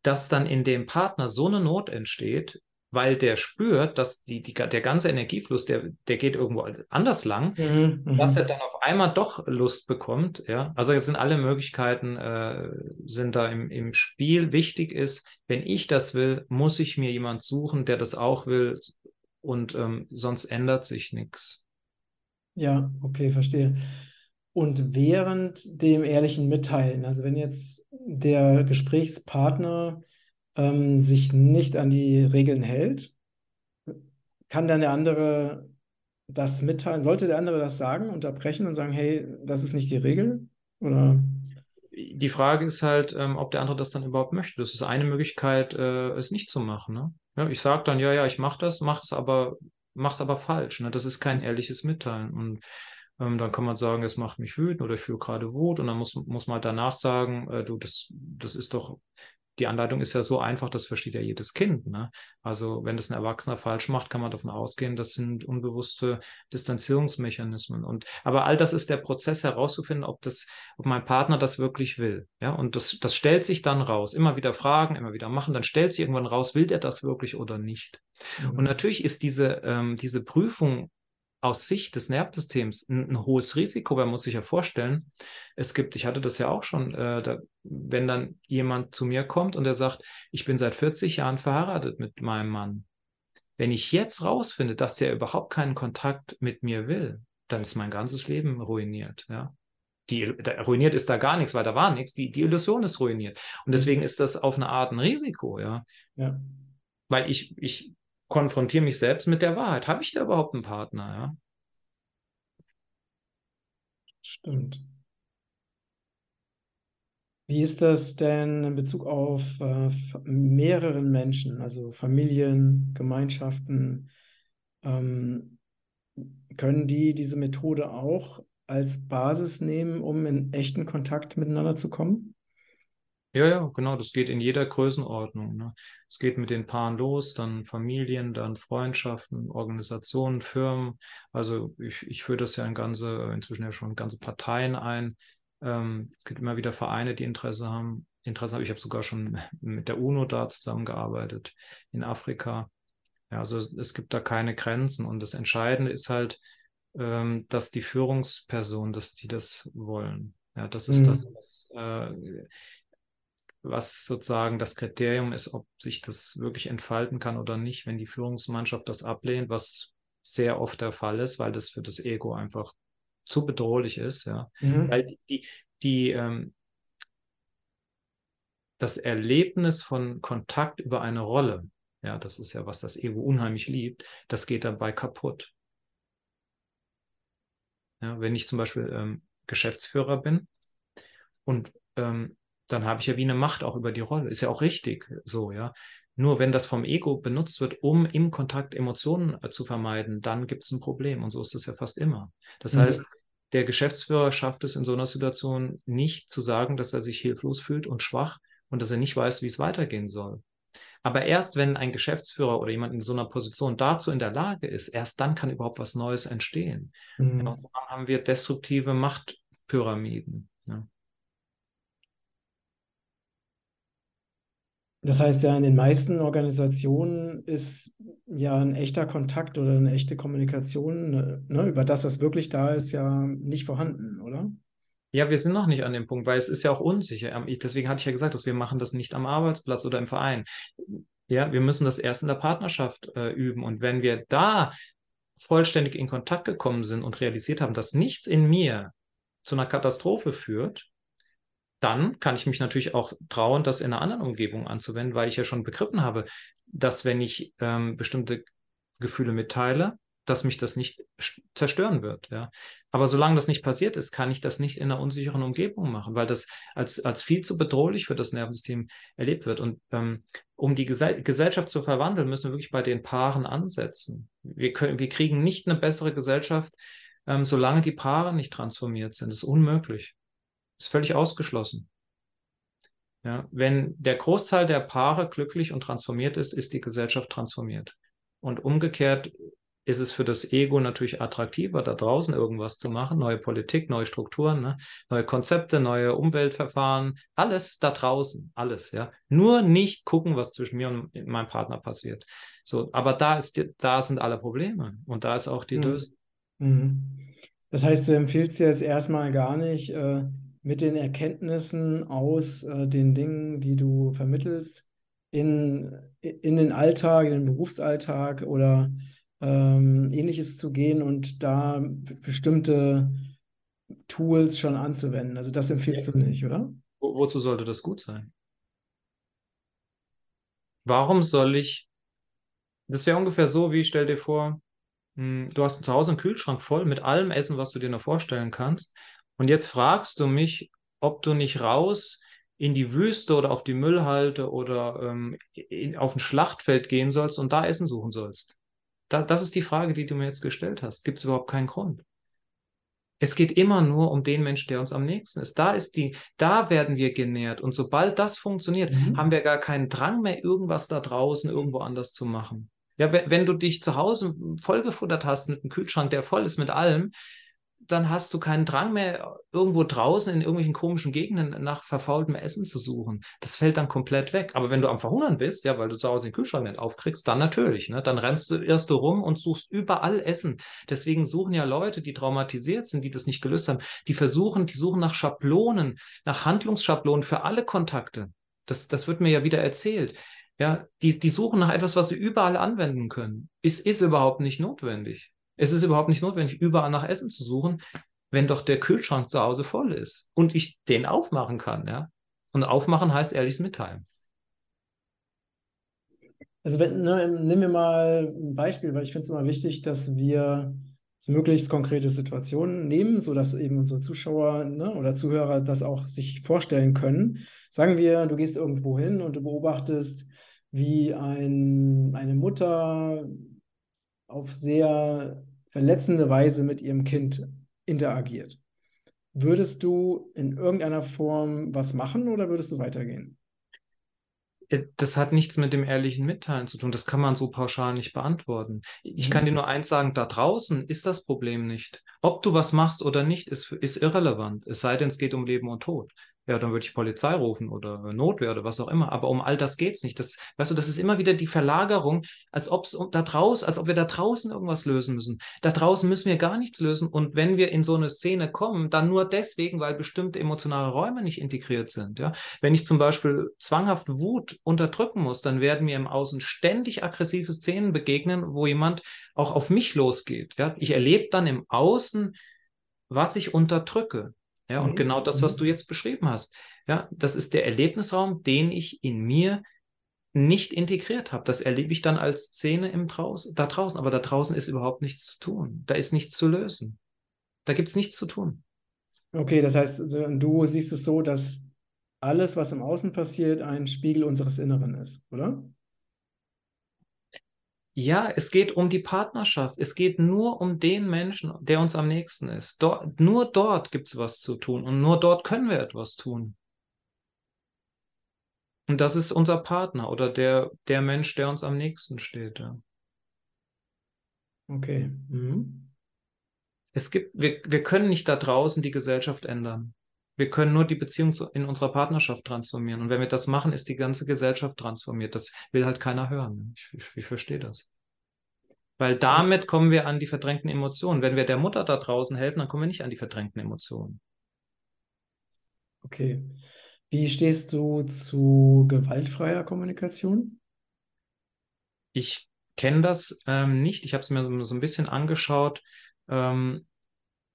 dass dann in dem Partner so eine Not entsteht, weil der spürt, dass die, die, der ganze Energiefluss, der, der geht irgendwo anders lang, mhm, mhm, dass er dann auf einmal doch Lust bekommt. Ja? Also jetzt sind alle Möglichkeiten äh, sind da im, im Spiel. Wichtig ist, wenn ich das will, muss ich mir jemand suchen, der das auch will und ähm, sonst ändert sich nichts. Ja, okay, verstehe. Und während dem ehrlichen Mitteilen, also wenn jetzt der Gesprächspartner ähm, sich nicht an die Regeln hält, kann dann der andere das mitteilen? Sollte der andere das sagen, unterbrechen und sagen, hey, das ist nicht die Regel? Oder? Die Frage ist halt, ähm, ob der andere das dann überhaupt möchte. Das ist eine Möglichkeit, äh, es nicht zu machen. Ne? Ja, ich sage dann, ja, ja, ich mache das, mache es aber, mach's aber falsch. Ne? Das ist kein ehrliches Mitteilen. Und ähm, dann kann man sagen, es macht mich wütend oder ich fühle gerade Wut. Und dann muss, muss man halt danach sagen, äh, du, das, das ist doch die Anleitung ist ja so einfach, das versteht ja jedes Kind. Ne? Also wenn das ein Erwachsener falsch macht, kann man davon ausgehen, das sind unbewusste Distanzierungsmechanismen. Und aber all das ist der Prozess herauszufinden, ob das, ob mein Partner das wirklich will. Ja, und das, das stellt sich dann raus. Immer wieder fragen, immer wieder machen, dann stellt sich irgendwann raus, will der das wirklich oder nicht. Mhm. Und natürlich ist diese, ähm, diese Prüfung aus Sicht des Nervensystems ein, ein, hohes Risiko, weil man muss sich ja vorstellen, es gibt, ich hatte das ja auch schon, äh, da, wenn dann jemand zu mir kommt und er sagt, ich bin seit 40 Jahren verheiratet mit meinem Mann. Wenn ich jetzt rausfinde, dass der überhaupt keinen Kontakt mit mir will, dann ist mein ganzes Leben ruiniert, ja. Die, da, ruiniert ist da gar nichts, weil da war nichts. Die, die Illusion ist ruiniert. Und deswegen ist das auf eine Art ein Risiko, ja. ja. Weil ich, ich konfrontiere mich selbst mit der Wahrheit. Habe ich da überhaupt einen Partner? Ja? Stimmt. Wie ist das denn in Bezug auf äh, mehreren Menschen, also Familien, Gemeinschaften? Ähm, können die diese Methode auch als Basis nehmen, um in echten Kontakt miteinander zu kommen? Ja, ja, genau, das geht in jeder Größenordnung. Ne? Es geht mit den Paaren los, dann Familien, dann Freundschaften, Organisationen, Firmen. Also ich, ich führe das ja in ganze, inzwischen ja schon ganze Parteien ein. Ähm, es gibt immer wieder Vereine, die Interesse haben. Interesse haben. Ich habe sogar schon mit der UNO da zusammengearbeitet in Afrika. Ja, also es gibt da keine Grenzen. Und das Entscheidende ist halt, ähm, dass die Führungsperson, dass die das wollen. Ja, das ist mhm. das, was äh, was sozusagen das Kriterium ist, ob sich das wirklich entfalten kann oder nicht, wenn die Führungsmannschaft das ablehnt, was sehr oft der Fall ist, weil das für das Ego einfach zu bedrohlich ist, ja. Mhm. Weil die, die, ähm, das Erlebnis von Kontakt über eine Rolle, ja, das ist ja, was das Ego unheimlich liebt, das geht dabei kaputt. Ja, wenn ich zum Beispiel ähm, Geschäftsführer bin und ähm, dann habe ich ja wie eine Macht auch über die Rolle. Ist ja auch richtig so, ja. Nur wenn das vom Ego benutzt wird, um im Kontakt Emotionen äh, zu vermeiden, dann gibt es ein Problem. Und so ist es ja fast immer. Das mhm. heißt, der Geschäftsführer schafft es in so einer Situation nicht zu sagen, dass er sich hilflos fühlt und schwach und dass er nicht weiß, wie es weitergehen soll. Aber erst wenn ein Geschäftsführer oder jemand in so einer Position dazu in der Lage ist, erst dann kann überhaupt was Neues entstehen. Mhm. Und so haben wir destruktive Machtpyramiden. Ja. Das heißt ja, in den meisten Organisationen ist ja ein echter Kontakt oder eine echte Kommunikation ne, ne, über das, was wirklich da ist, ja nicht vorhanden, oder? Ja, wir sind noch nicht an dem Punkt, weil es ist ja auch unsicher. Ähm, deswegen hatte ich ja gesagt, dass wir machen das nicht am Arbeitsplatz oder im Verein. Ja, wir müssen das erst in der Partnerschaft äh, üben. Und wenn wir da vollständig in Kontakt gekommen sind und realisiert haben, dass nichts in mir zu einer Katastrophe führt, dann kann ich mich natürlich auch trauen, das in einer anderen Umgebung anzuwenden, weil ich ja schon begriffen habe, dass wenn ich ähm, bestimmte Gefühle mitteile, dass mich das nicht zerstören wird. Ja. Aber solange das nicht passiert ist, kann ich das nicht in einer unsicheren Umgebung machen, weil das als, als viel zu bedrohlich für das Nervensystem erlebt wird. Und ähm, um die Gesell Gesellschaft zu verwandeln, müssen wir wirklich bei den Paaren ansetzen. Wir, können, wir kriegen nicht eine bessere Gesellschaft, ähm, solange die Paare nicht transformiert sind. Das ist unmöglich. Ist völlig ausgeschlossen. Ja, wenn der Großteil der Paare glücklich und transformiert ist, ist die Gesellschaft transformiert. Und umgekehrt ist es für das Ego natürlich attraktiver, da draußen irgendwas zu machen, neue Politik, neue Strukturen, ne? neue Konzepte, neue Umweltverfahren, alles da draußen, alles, ja. Nur nicht gucken, was zwischen mir und meinem Partner passiert. So, aber da ist, da sind alle Probleme und da ist auch die mhm. Lösung. Mhm. Das heißt, du empfiehlst jetzt erstmal gar nicht äh, mit den Erkenntnissen aus äh, den Dingen, die du vermittelst, in, in den Alltag, in den Berufsalltag oder ähm, ähnliches zu gehen und da bestimmte Tools schon anzuwenden. Also das empfiehlst ja. du nicht, oder? Wo, wozu sollte das gut sein? Warum soll ich, das wäre ungefähr so, wie stell dir vor, hm, du hast zu Hause einen Kühlschrank voll mit allem Essen, was du dir noch vorstellen kannst. Und jetzt fragst du mich, ob du nicht raus in die Wüste oder auf die Müllhalde oder ähm, in, auf ein Schlachtfeld gehen sollst und da Essen suchen sollst. Da, das ist die Frage, die du mir jetzt gestellt hast. Gibt es überhaupt keinen Grund? Es geht immer nur um den Mensch, der uns am nächsten ist. Da ist die, da werden wir genährt. Und sobald das funktioniert, mhm. haben wir gar keinen Drang mehr, irgendwas da draußen irgendwo anders zu machen. Ja, wenn, wenn du dich zu Hause vollgefuttert hast mit einem Kühlschrank, der voll ist mit allem, dann hast du keinen Drang mehr, irgendwo draußen in irgendwelchen komischen Gegenden nach verfaultem Essen zu suchen. Das fällt dann komplett weg. Aber wenn du am Verhungern bist, ja, weil du zu Hause den Kühlschrank nicht aufkriegst, dann natürlich. Ne? Dann rennst du erst du rum und suchst überall Essen. Deswegen suchen ja Leute, die traumatisiert sind, die das nicht gelöst haben, die versuchen, die suchen nach Schablonen, nach Handlungsschablonen für alle Kontakte. Das, das wird mir ja wieder erzählt. Ja, die, die suchen nach etwas, was sie überall anwenden können. Ist, ist überhaupt nicht notwendig. Es ist überhaupt nicht notwendig, überall nach Essen zu suchen, wenn doch der Kühlschrank zu Hause voll ist und ich den aufmachen kann, ja. Und aufmachen heißt ehrliches Mitteilen. Also wenn, ne, nehmen wir mal ein Beispiel, weil ich finde es immer wichtig, dass wir möglichst konkrete Situationen nehmen, sodass eben unsere Zuschauer ne, oder Zuhörer das auch sich vorstellen können. Sagen wir, du gehst irgendwo hin und du beobachtest, wie ein, eine Mutter auf sehr verletzende Weise mit ihrem Kind interagiert. Würdest du in irgendeiner Form was machen oder würdest du weitergehen? Äh, das hat nichts mit dem ehrlichen Mitteilen zu tun. Das kann man so pauschal nicht beantworten. Ich kann dir nur eins sagen, da draußen ist das Problem nicht. Ob du was machst oder nicht, ist, ist irrelevant. Es sei denn, es geht um Leben und Tod ja, dann würde ich Polizei rufen oder Notwehr oder was auch immer. Aber um all das geht es nicht. Das, weißt du, das ist immer wieder die Verlagerung, als ob da draußen, als ob wir da draußen irgendwas lösen müssen. Da draußen müssen wir gar nichts lösen. Und wenn wir in so eine Szene kommen, dann nur deswegen, weil bestimmte emotionale Räume nicht integriert sind. Ja, wenn ich zum Beispiel zwanghaft Wut unterdrücken muss, dann werden mir im Außen ständig aggressive Szenen begegnen, wo jemand auch auf mich losgeht. Ja, ich erlebe dann im Außen, was ich unterdrücke. Ja, und mhm. genau das, was mhm. du jetzt beschrieben hast. Ja, das ist der Erlebnisraum, den ich in mir nicht integriert habe. Das erlebe ich dann als Szene im Draus da draußen. Aber da draußen ist überhaupt nichts zu tun. Da ist nichts zu lösen. Da gibt es nichts zu tun. Okay, das heißt, du siehst es so, dass alles, was im Außen passiert, ein Spiegel unseres Inneren ist, oder? Ja, es geht um die Partnerschaft. Es geht nur um den Menschen, der uns am nächsten ist. Dort, nur dort gibt es was zu tun und nur dort können wir etwas tun. Und das ist unser Partner oder der, der Mensch, der uns am nächsten steht. Ja. Okay. Mhm. Es gibt, wir, wir können nicht da draußen die Gesellschaft ändern. Wir können nur die Beziehung zu, in unserer Partnerschaft transformieren. Und wenn wir das machen, ist die ganze Gesellschaft transformiert. Das will halt keiner hören. Ich, ich, ich verstehe das. Weil damit kommen wir an die verdrängten Emotionen. Wenn wir der Mutter da draußen helfen, dann kommen wir nicht an die verdrängten Emotionen. Okay. Wie stehst du zu gewaltfreier Kommunikation? Ich kenne das ähm, nicht. Ich habe es mir so ein bisschen angeschaut. Ähm,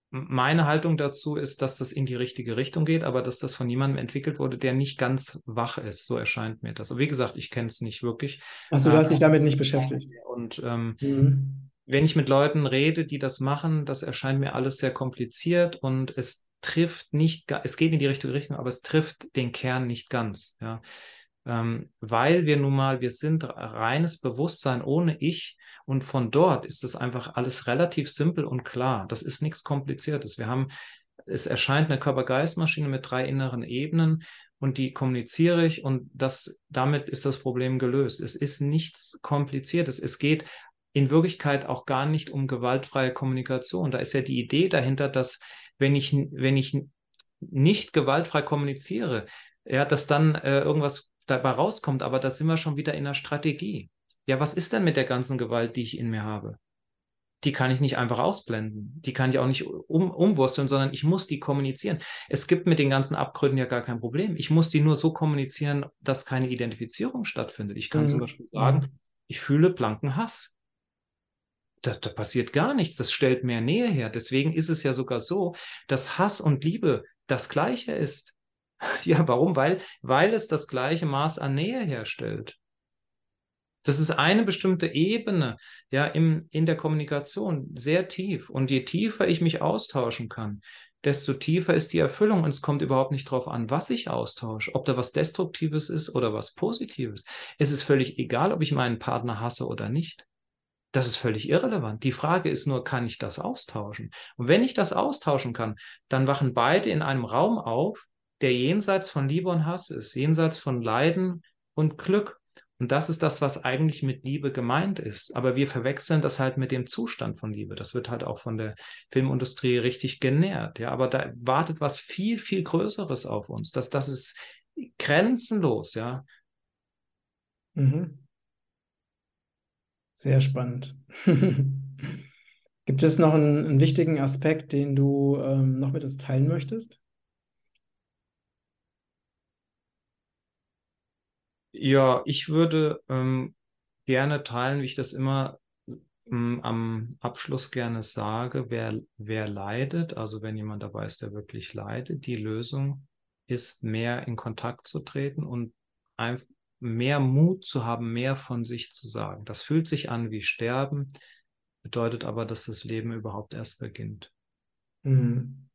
meine Haltung dazu ist, dass das in die richtige Richtung geht, aber dass das von jemandem entwickelt wurde, der nicht ganz wach ist. So erscheint mir das. Und wie gesagt, ich kenne es nicht wirklich. Achso, du hast dich damit nicht beschäftigt. Und ähm, mhm. wenn ich mit Leuten rede, die das machen, das erscheint mir alles sehr kompliziert und es trifft nicht, es geht in die richtige Richtung, aber es trifft den Kern nicht ganz. Ja. Ähm, weil wir nun mal, wir sind reines Bewusstsein ohne Ich und von dort ist es einfach alles relativ simpel und klar. Das ist nichts Kompliziertes. Wir haben, es erscheint eine Körper-Geist-Maschine mit drei inneren Ebenen und die kommuniziere ich und das, damit ist das Problem gelöst. Es ist nichts Kompliziertes. Es geht in Wirklichkeit auch gar nicht um gewaltfreie Kommunikation. Da ist ja die Idee dahinter, dass wenn ich, wenn ich nicht gewaltfrei kommuniziere, ja, dass dann äh, irgendwas dabei rauskommt, aber da sind wir schon wieder in der Strategie. Ja, was ist denn mit der ganzen Gewalt, die ich in mir habe? Die kann ich nicht einfach ausblenden. Die kann ich auch nicht um, umwursteln, sondern ich muss die kommunizieren. Es gibt mit den ganzen Abgründen ja gar kein Problem. Ich muss die nur so kommunizieren, dass keine Identifizierung stattfindet. Ich kann mhm. zum Beispiel sagen, ich fühle blanken Hass da, da passiert gar nichts. Das stellt mehr Nähe her. Deswegen ist es ja sogar so, dass Hass und Liebe das Gleiche ist. Ja, warum? Weil, weil es das gleiche Maß an Nähe herstellt. Das ist eine bestimmte Ebene, ja, im, in der Kommunikation, sehr tief. Und je tiefer ich mich austauschen kann, desto tiefer ist die Erfüllung. Und es kommt überhaupt nicht darauf an, was ich austausche, ob da was Destruktives ist oder was Positives. Es ist völlig egal, ob ich meinen Partner hasse oder nicht. Das ist völlig irrelevant. Die Frage ist nur, kann ich das austauschen? Und wenn ich das austauschen kann, dann wachen beide in einem Raum auf, der jenseits von Liebe und Hass ist, jenseits von Leiden und Glück. Und das ist das, was eigentlich mit Liebe gemeint ist. Aber wir verwechseln das halt mit dem Zustand von Liebe. Das wird halt auch von der Filmindustrie richtig genährt. Ja, aber da wartet was viel, viel Größeres auf uns. Das, das ist grenzenlos, ja. Mhm. Sehr spannend. Gibt es noch einen, einen, wichtigen Aspekt, den du ähm, noch mit uns teilen möchtest? Ja, ich würde ähm, gerne teilen, wie ich das immer ähm, am Abschluss gerne sage, wer, wer leidet, also wenn jemand dabei ist, der wirklich leidet, die Lösung ist, mehr in Kontakt zu treten und einfach mehr Mut zu haben, mehr von sich zu sagen. Das fühlt sich an wie Sterben, bedeutet aber, dass das Leben überhaupt erst beginnt. Mhm.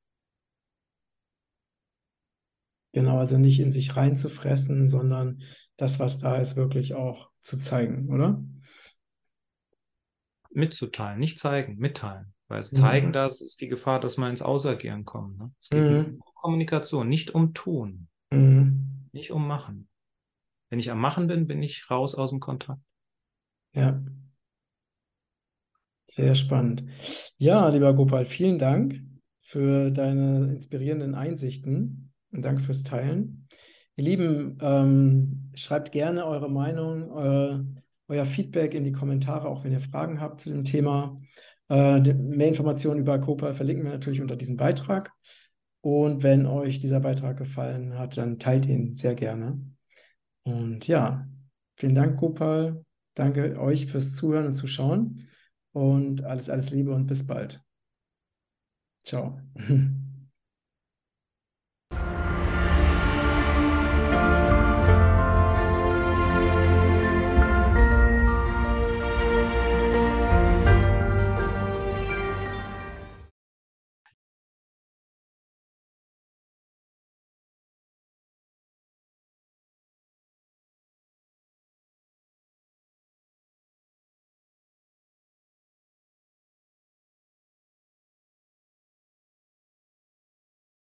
Genau, also nicht in sich reinzufressen, sondern das, was da ist, wirklich auch zu zeigen, oder? Mitzuteilen, nicht zeigen, mitteilen. Weil zeigen, mhm. das ist die Gefahr, dass man ins Ausagieren kommt. Ne? Es geht mhm. um Kommunikation, nicht um Tun, mhm. nicht um Machen. Wenn ich am Machen bin, bin ich raus aus dem Kontakt. Ja. Sehr spannend. Ja, lieber Gopal, vielen Dank für deine inspirierenden Einsichten und danke fürs Teilen. Ihr Lieben, ähm, schreibt gerne eure Meinung, euer, euer, Feedback in die Kommentare, auch wenn ihr Fragen habt zu dem Thema. Äh, mehr Informationen über Gopal verlinken wir natürlich unter diesem Beitrag. Und wenn euch dieser Beitrag gefallen hat, dann teilt ihn sehr gerne. Und ja, vielen Dank, Gopal. Danke euch fürs Zuhören und Zuschauen. Und alles, alles Liebe und bis bald. Ciao.